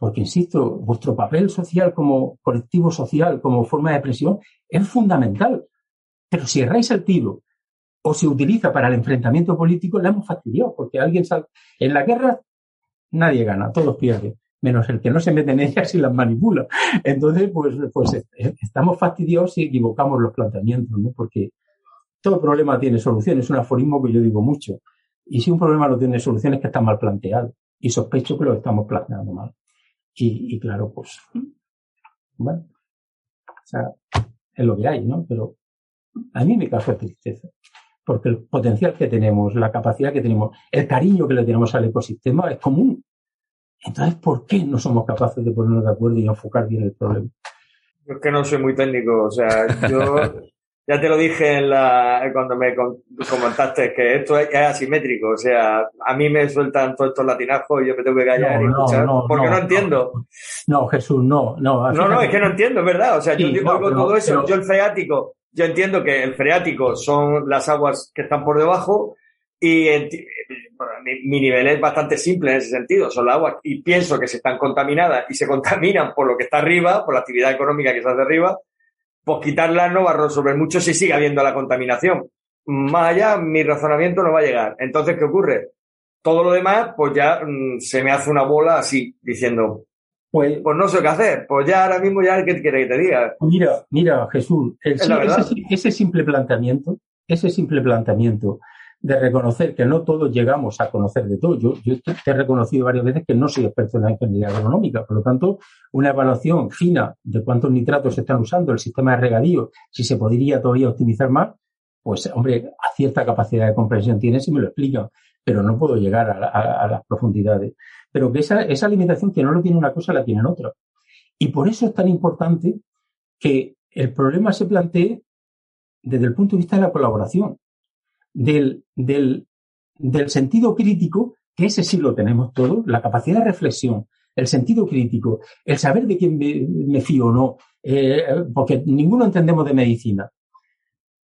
porque, insisto, vuestro papel social como colectivo social, como forma de presión, es fundamental. Pero si erráis el tiro o se utiliza para el enfrentamiento político, la hemos fastidiado, porque alguien sale. En la guerra nadie gana, todos pierden, menos el que no se mete en ellas y las manipula. Entonces, pues, pues eh, estamos fastidiados si equivocamos los planteamientos, ¿no? Porque todo problema tiene solución, es un aforismo que yo digo mucho. Y si un problema no tiene solución es que está mal planteado. Y sospecho que lo estamos planteando mal. Y, y claro, pues, bueno, o sea, es lo que hay, ¿no? Pero a mí me causa tristeza porque el potencial que tenemos, la capacidad que tenemos, el cariño que le tenemos al ecosistema es común. Entonces, ¿por qué no somos capaces de ponernos de acuerdo y enfocar bien el problema? Yo es que no soy muy técnico, o sea, yo (laughs) ya te lo dije en la, cuando me comentaste que esto es, asimétrico, o sea, a mí me sueltan todos estos latinajos y yo me tengo que callar y escuchar, porque no, entiendo. No, Jesús, no, no. No, no, es que no entiendo, ¿verdad? O sea, yo digo todo eso, yo el feático yo entiendo que el freático son las aguas que están por debajo y mi, nivel es bastante simple en ese sentido, son las aguas y pienso que se están contaminadas y se contaminan por lo que está arriba, por la actividad económica que se hace arriba, pues quitarlas no va a resolver mucho si sigue habiendo la contaminación. Más allá, mi razonamiento no va a llegar. Entonces, ¿qué ocurre? Todo lo demás, pues ya mm, se me hace una bola así, diciendo, pues, pues no sé qué hacer. Pues ya ahora mismo ya, ¿qué quiere que te diga? Mira, mira, Jesús, ese, simple planteamiento, ese simple planteamiento de reconocer que no todos llegamos a conocer de todo. Yo, yo te he reconocido varias veces que no soy experto en la ingeniería agronómica, por lo tanto, una evaluación fina de cuántos nitratos se están usando, el sistema de regadío, si se podría todavía optimizar más, pues, hombre, a cierta capacidad de comprensión tiene si me lo explican, pero no puedo llegar a las profundidades pero que esa, esa limitación que no lo tiene una cosa la tienen otra. Y por eso es tan importante que el problema se plantee desde el punto de vista de la colaboración, del, del, del sentido crítico, que ese sí lo tenemos todos, la capacidad de reflexión, el sentido crítico, el saber de quién me, fío o no, eh, porque ninguno entendemos de medicina.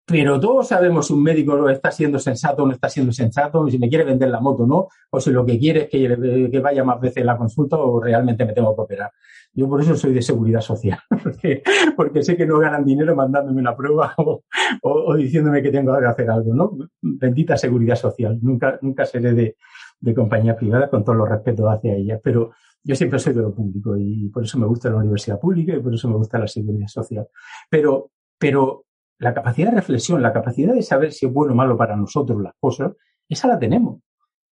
Pero todos sabemos si un médico está siendo sensato o no está siendo sensato, si me quiere vender la moto o no, o si lo que quiere es que, vaya más veces a la consulta o realmente me tengo que operar. Yo por eso soy de seguridad social, (laughs) porque, sé que no ganan dinero mandándome una prueba o, diciéndome que tengo que hacer algo, ¿no? Bendita seguridad social. Nunca, nunca seré de, de compañía privada con todos los respetos hacia ella, pero yo siempre soy de lo público y por eso me gusta la universidad pública y por eso me gusta la seguridad social. Pero, pero la capacidad de reflexión, la capacidad de saber si es bueno o malo para nosotros las cosas, esa la tenemos.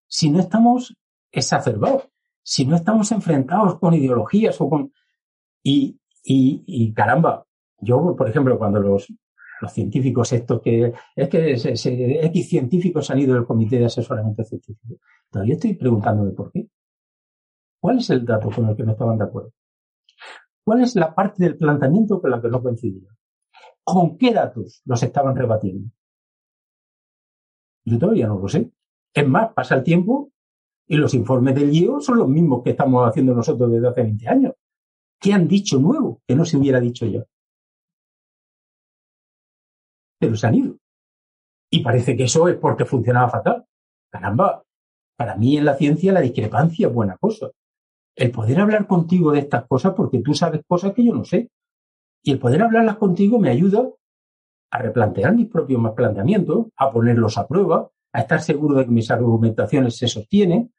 Si no estamos exacerbados, si no estamos enfrentados con ideologías o con... Y, y, y caramba, yo, por ejemplo, cuando los, los científicos estos que... Es que X científicos han ido del comité de asesoramiento científico. Todavía estoy preguntándome por qué. ¿Cuál es el dato con el que no estaban de acuerdo? ¿Cuál es la parte del planteamiento con la que no coincidían? ¿Con qué datos los estaban rebatiendo? Yo todavía no lo sé. Es más, pasa el tiempo y los informes del IEO son los mismos que estamos haciendo nosotros desde hace 20 años. ¿Qué han dicho nuevo que no se hubiera dicho ya? Pero se han ido. Y parece que eso es porque funcionaba fatal. Caramba, para mí en la ciencia la discrepancia es buena cosa. El poder hablar contigo de estas cosas porque tú sabes cosas que yo no sé. Y el poder hablarlas contigo me ayuda a replantear mis propios planteamientos, a ponerlos a prueba, a estar seguro de que mis argumentaciones se sostienen.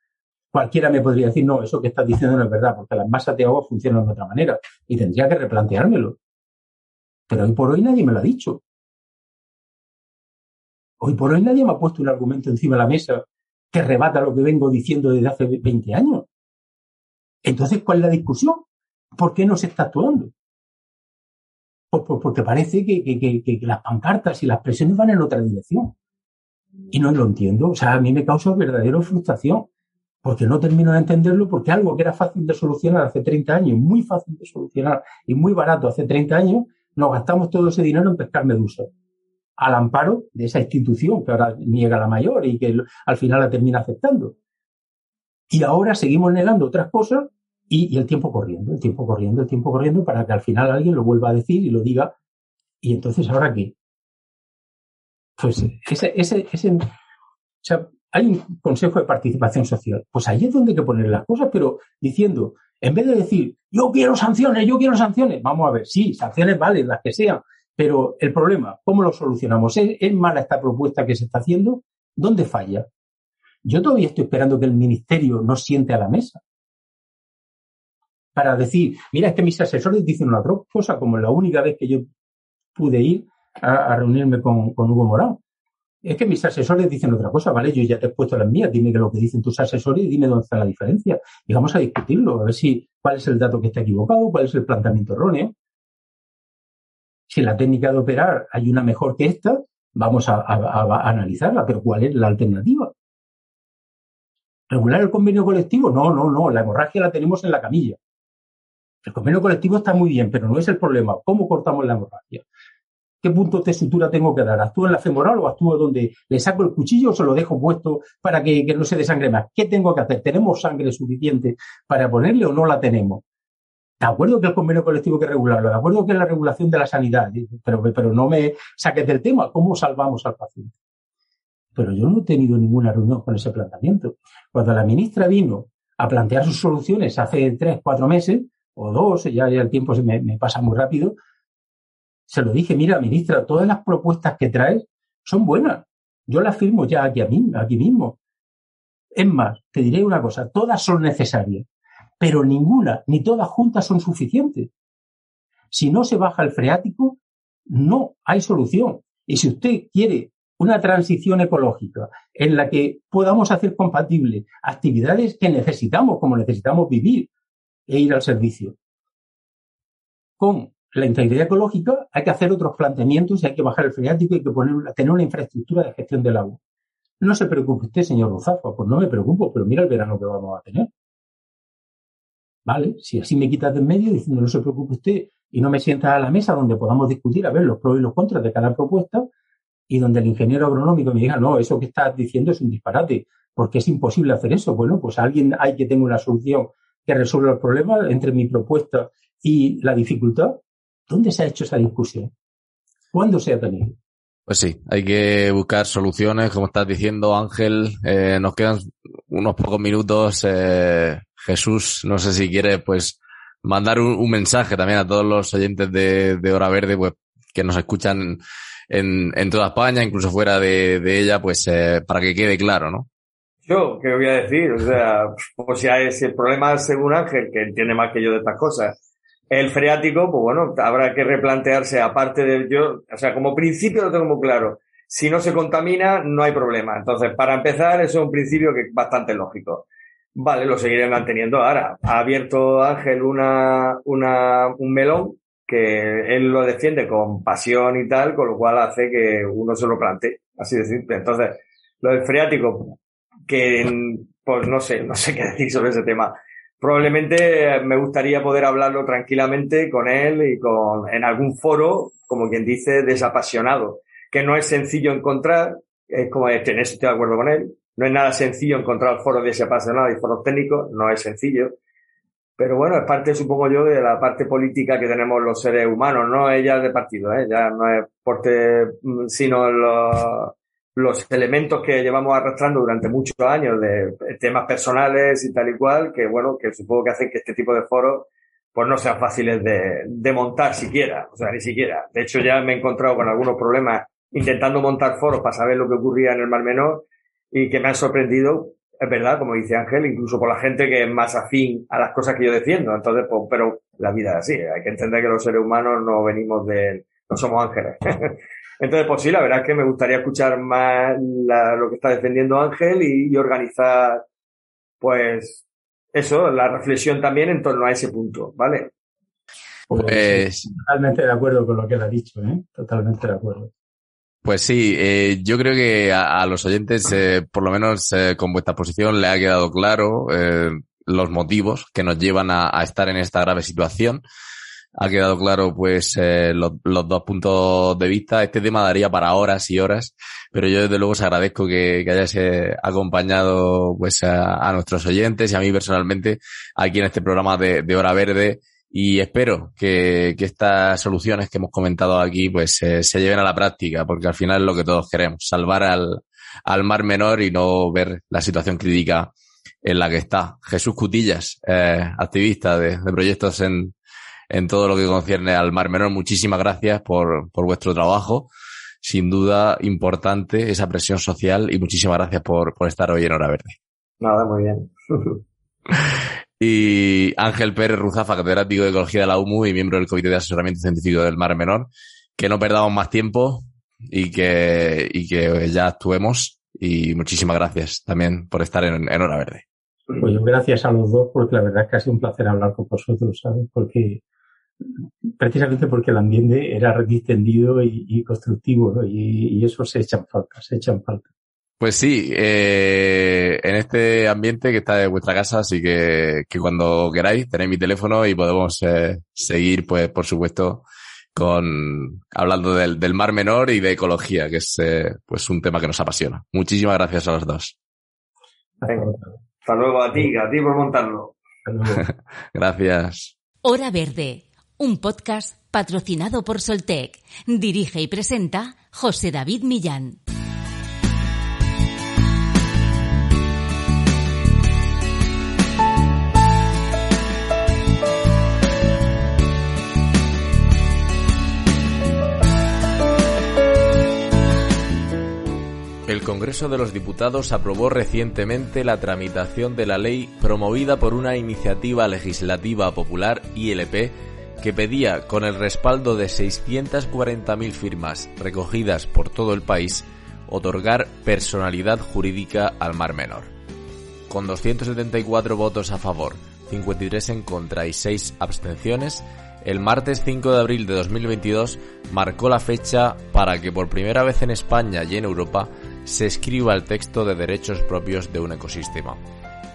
Cualquiera me podría decir, no, eso que estás diciendo no es verdad, porque las masas de agua funcionan de otra manera. Y tendría que replanteármelo. Pero hoy por hoy nadie me lo ha dicho. Hoy por hoy nadie me ha puesto un argumento encima de la mesa que rebata lo que vengo diciendo desde hace 20 años. Entonces, ¿cuál es la discusión? ¿Por qué no se está actuando? Pues, pues, porque parece que, las pancartas y las presiones van en otra dirección. Y no lo entiendo. O sea, a mí me causa verdadera frustración porque no termino de entenderlo, porque algo que era fácil de solucionar hace 30 años, muy fácil de solucionar y muy barato hace 30 años, nos gastamos todo ese dinero en pescar medusas al amparo de esa institución que ahora niega la mayor y que al final la termina aceptando. Y ahora seguimos negando otras cosas y, el tiempo corriendo, el tiempo corriendo, el tiempo corriendo para que al final alguien lo vuelva a decir y lo diga. Y entonces, ¿ahora qué? Pues ese, ese, ese, o sea, hay un consejo de participación social. Pues ahí es donde hay que poner las cosas, pero diciendo, en vez de decir, yo quiero sanciones, yo quiero sanciones, vamos a ver, sí, sanciones valen, las que sean, pero el problema, ¿cómo lo solucionamos? ¿Es, mala esta propuesta que se está haciendo? ¿Dónde falla? Yo todavía estoy esperando que el ministerio nos siente a la mesa para decir, mira, es que mis asesores dicen una cosa, como la única vez que yo pude ir a, reunirme con, Hugo Morán. Es que mis asesores dicen otra cosa, ¿vale? Yo ya te he puesto las mías, dime que lo que dicen tus asesores y dime dónde está la diferencia. Y vamos a discutirlo, a ver si cuál es el dato que está equivocado, cuál es el planteamiento erróneo si en la técnica de operar hay una mejor que esta, vamos a, analizarla, pero ¿cuál es la alternativa? ¿Regular el convenio colectivo? No, no, no, la hemorragia la tenemos en la camilla. El convenio colectivo está muy bien, pero no es el problema. ¿Cómo cortamos la hemorragia? ¿Qué punto de sutura tengo que dar? ¿Actúo en la femoral o actúo donde le saco el cuchillo o se lo dejo puesto para que, no se desangre más? ¿Qué tengo que hacer? ¿Tenemos sangre suficiente para ponerle o no la tenemos? De acuerdo que el convenio colectivo hay que regularlo, de acuerdo que es la regulación de la sanidad, pero, pero no me saques del tema, ¿cómo salvamos al paciente? Pero yo no he tenido ninguna reunión con ese planteamiento. Cuando la ministra vino a plantear sus soluciones hace tres, cuatro meses, o dos, ya, el tiempo se me, pasa muy rápido, se lo dije, mira, ministra, todas las propuestas que traes son buenas. Yo las firmo ya aquí, a mí, aquí mismo. Es más, te diré una cosa, todas son necesarias pero ninguna ni todas juntas son suficientes. Si no se baja el freático, no hay solución. Y si usted quiere una transición ecológica en la que podamos hacer compatibles actividades que necesitamos, como necesitamos vivir e ir al servicio, con la integridad ecológica hay que hacer otros planteamientos y hay que bajar el freático hay que poner, tener una infraestructura de gestión del agua. No se preocupe usted, señor Ruzafa, pues no me preocupo, pero mira el verano que vamos a tener. ¿Vale? Si así me quitas de en medio diciendo no se preocupe usted y no me sientas a la mesa donde podamos discutir a ver los pros y los contras de cada propuesta y donde el ingeniero agronómico me diga, no, eso que estás diciendo es un disparate, porque es imposible hacer eso. Bueno, pues alguien hay que tener una solución que resuelva el problema entre mi propuesta y la dificultad. ¿Dónde se ha hecho esa discusión? ¿Cuándo se ha tenido? Pues sí, hay que buscar soluciones, como estás diciendo Ángel. Eh, nos quedan unos pocos minutos. Eh, Jesús, no sé si quiere pues mandar un, mensaje también a todos los oyentes de, Hora Verde, pues que nos escuchan en, en toda España, incluso fuera de, ella, pues eh, para que quede claro, ¿no? Yo, ¿qué voy a decir? O sea, pues si es el problema según Ángel, que entiende más que yo de estas cosas, el freático, pues bueno, habrá que replantearse aparte del yo, o sea, como principio lo tengo muy claro. Si no se contamina, no hay problema. Entonces, para empezar, eso es un principio que es bastante lógico. Vale, lo seguiré manteniendo. Ahora, ha abierto Ángel una, una, un melón que él lo defiende con pasión y tal, con lo cual hace que uno se lo plantee, así de simple. Entonces, lo del freático, que pues no sé, no sé qué decir sobre ese tema. Probablemente me gustaría poder hablarlo tranquilamente con él y con, en algún foro, como quien dice, desapasionado, que no es sencillo encontrar, es como, en eso estoy de acuerdo con él, no es nada sencillo encontrar foros de ese apasionado y foros técnicos, no es sencillo. Pero bueno, es parte, supongo yo, de la parte política que tenemos los seres humanos, no es ya de partido, ¿eh? ya no es porte, mm, sino los, los elementos que llevamos arrastrando durante muchos años de temas personales y tal y cual, que bueno, que supongo que hacen que este tipo de foros pues no sean fáciles de, de montar siquiera, o sea, ni siquiera. De hecho, ya me he encontrado con algunos problemas intentando montar foros para saber lo que ocurría en el Mar Menor y que me han sorprendido, es verdad, como dice Ángel, incluso por la gente que es más afín a las cosas que yo defiendo. Entonces, pues, pero la vida es así. Hay que entender que los seres humanos no venimos de, no somos ángeles. (laughs) Entonces, pues sí, la verdad es que me gustaría escuchar más lo que está defendiendo Ángel y, organizar, pues, eso, la reflexión también en torno a ese punto, ¿vale? Pues, totalmente de acuerdo con lo que él ha dicho, ¿eh? Totalmente de acuerdo. Pues sí, eh, yo creo que a, los oyentes, eh, por lo menos eh, con vuestra posición, le ha quedado claro eh, los motivos que nos llevan a, a, estar en esta grave situación ha quedado claro pues eh, los, dos puntos de vista. Este tema daría para horas y horas, pero yo desde luego os agradezco que, que hayáis eh, acompañado pues a, nuestros oyentes y a mí personalmente aquí en este programa de, Hora Verde y espero que, que, estas soluciones que hemos comentado aquí pues eh, se lleven a la práctica porque al final es lo que todos queremos, salvar al, al mar menor y no ver la situación crítica en la que está. Jesús Cutillas, eh, activista de, de proyectos en, en todo lo que concierne al Mar Menor. Muchísimas gracias por, por vuestro trabajo. Sin duda importante esa presión social y muchísimas gracias por, por estar hoy en Hora Verde. Nada, muy bien. (laughs) y Ángel Pérez Ruzafa, catedrático de Ecología de la UMU y miembro del Comité de Asesoramiento Científico del Mar Menor. Que no perdamos más tiempo y que, y que ya actuemos. Y muchísimas gracias también por estar en, en Hora Verde. Pues gracias a los dos, porque la verdad es que ha sido un placer hablar con vosotros, ¿sabes? Porque precisamente porque el ambiente era distendido y, y constructivo y, y, eso se echan falta, se echan falta. Pues sí, eh, en este ambiente que está de vuestra casa, así que, que cuando queráis tenéis mi teléfono y podemos eh, seguir, pues por supuesto, con hablando del, del, mar menor y de ecología, que es eh, pues un tema que nos apasiona. Muchísimas gracias a los dos. Hasta luego a ti, a ti por montarlo. (laughs) gracias. Hora Verde un podcast patrocinado por Soltec. Dirige y presenta José David Millán. El Congreso de los Diputados aprobó recientemente la tramitación de la ley promovida por una iniciativa legislativa popular ILP que pedía, con el respaldo de 640.000 firmas recogidas por todo el país, otorgar personalidad jurídica al Mar Menor. Con 274 votos a favor, 53 en contra y 6 abstenciones, el martes 5 de abril de 2022 marcó la fecha para que por primera vez en España y en Europa se escriba el texto de derechos propios de un ecosistema.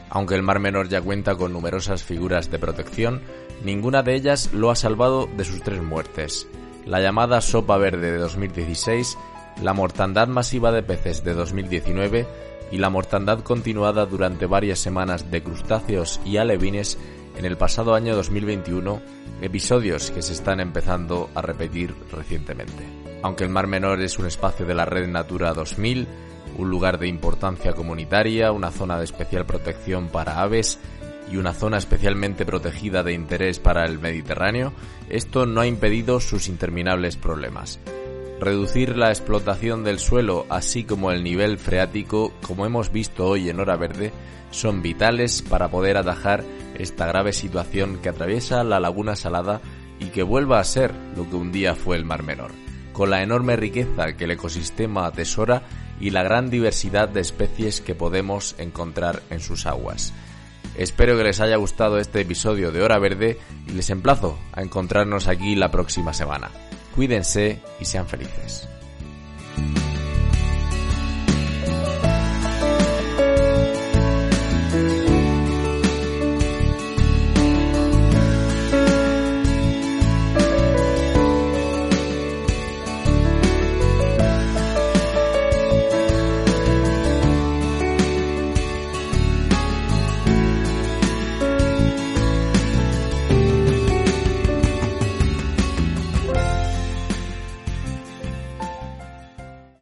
Aunque el Mar Menor ya cuenta con numerosas figuras de protección, ninguna de ellas lo ha salvado de sus tres muertes. La llamada sopa verde de 2016, la mortandad masiva de peces de 2019 y la mortandad continuada durante varias semanas de crustáceos y alevines en el pasado año 2021, episodios que se están empezando a repetir recientemente. Aunque el Mar Menor es un espacio de la Red Natura 2000, un lugar de importancia comunitaria, una zona de especial protección para aves y una zona especialmente protegida de interés para el Mediterráneo, esto no ha impedido sus interminables problemas. Reducir la explotación del suelo, así como el nivel freático, como hemos visto hoy en Hora Verde, son vitales para poder atajar esta grave situación que atraviesa la laguna salada y que vuelva a ser lo que un día fue el Mar Menor, con la enorme riqueza que el ecosistema atesora y la gran diversidad de especies que podemos encontrar en sus aguas. Espero que les haya gustado este episodio de Hora Verde y les emplazo a encontrarnos aquí la próxima semana. Cuídense y sean felices.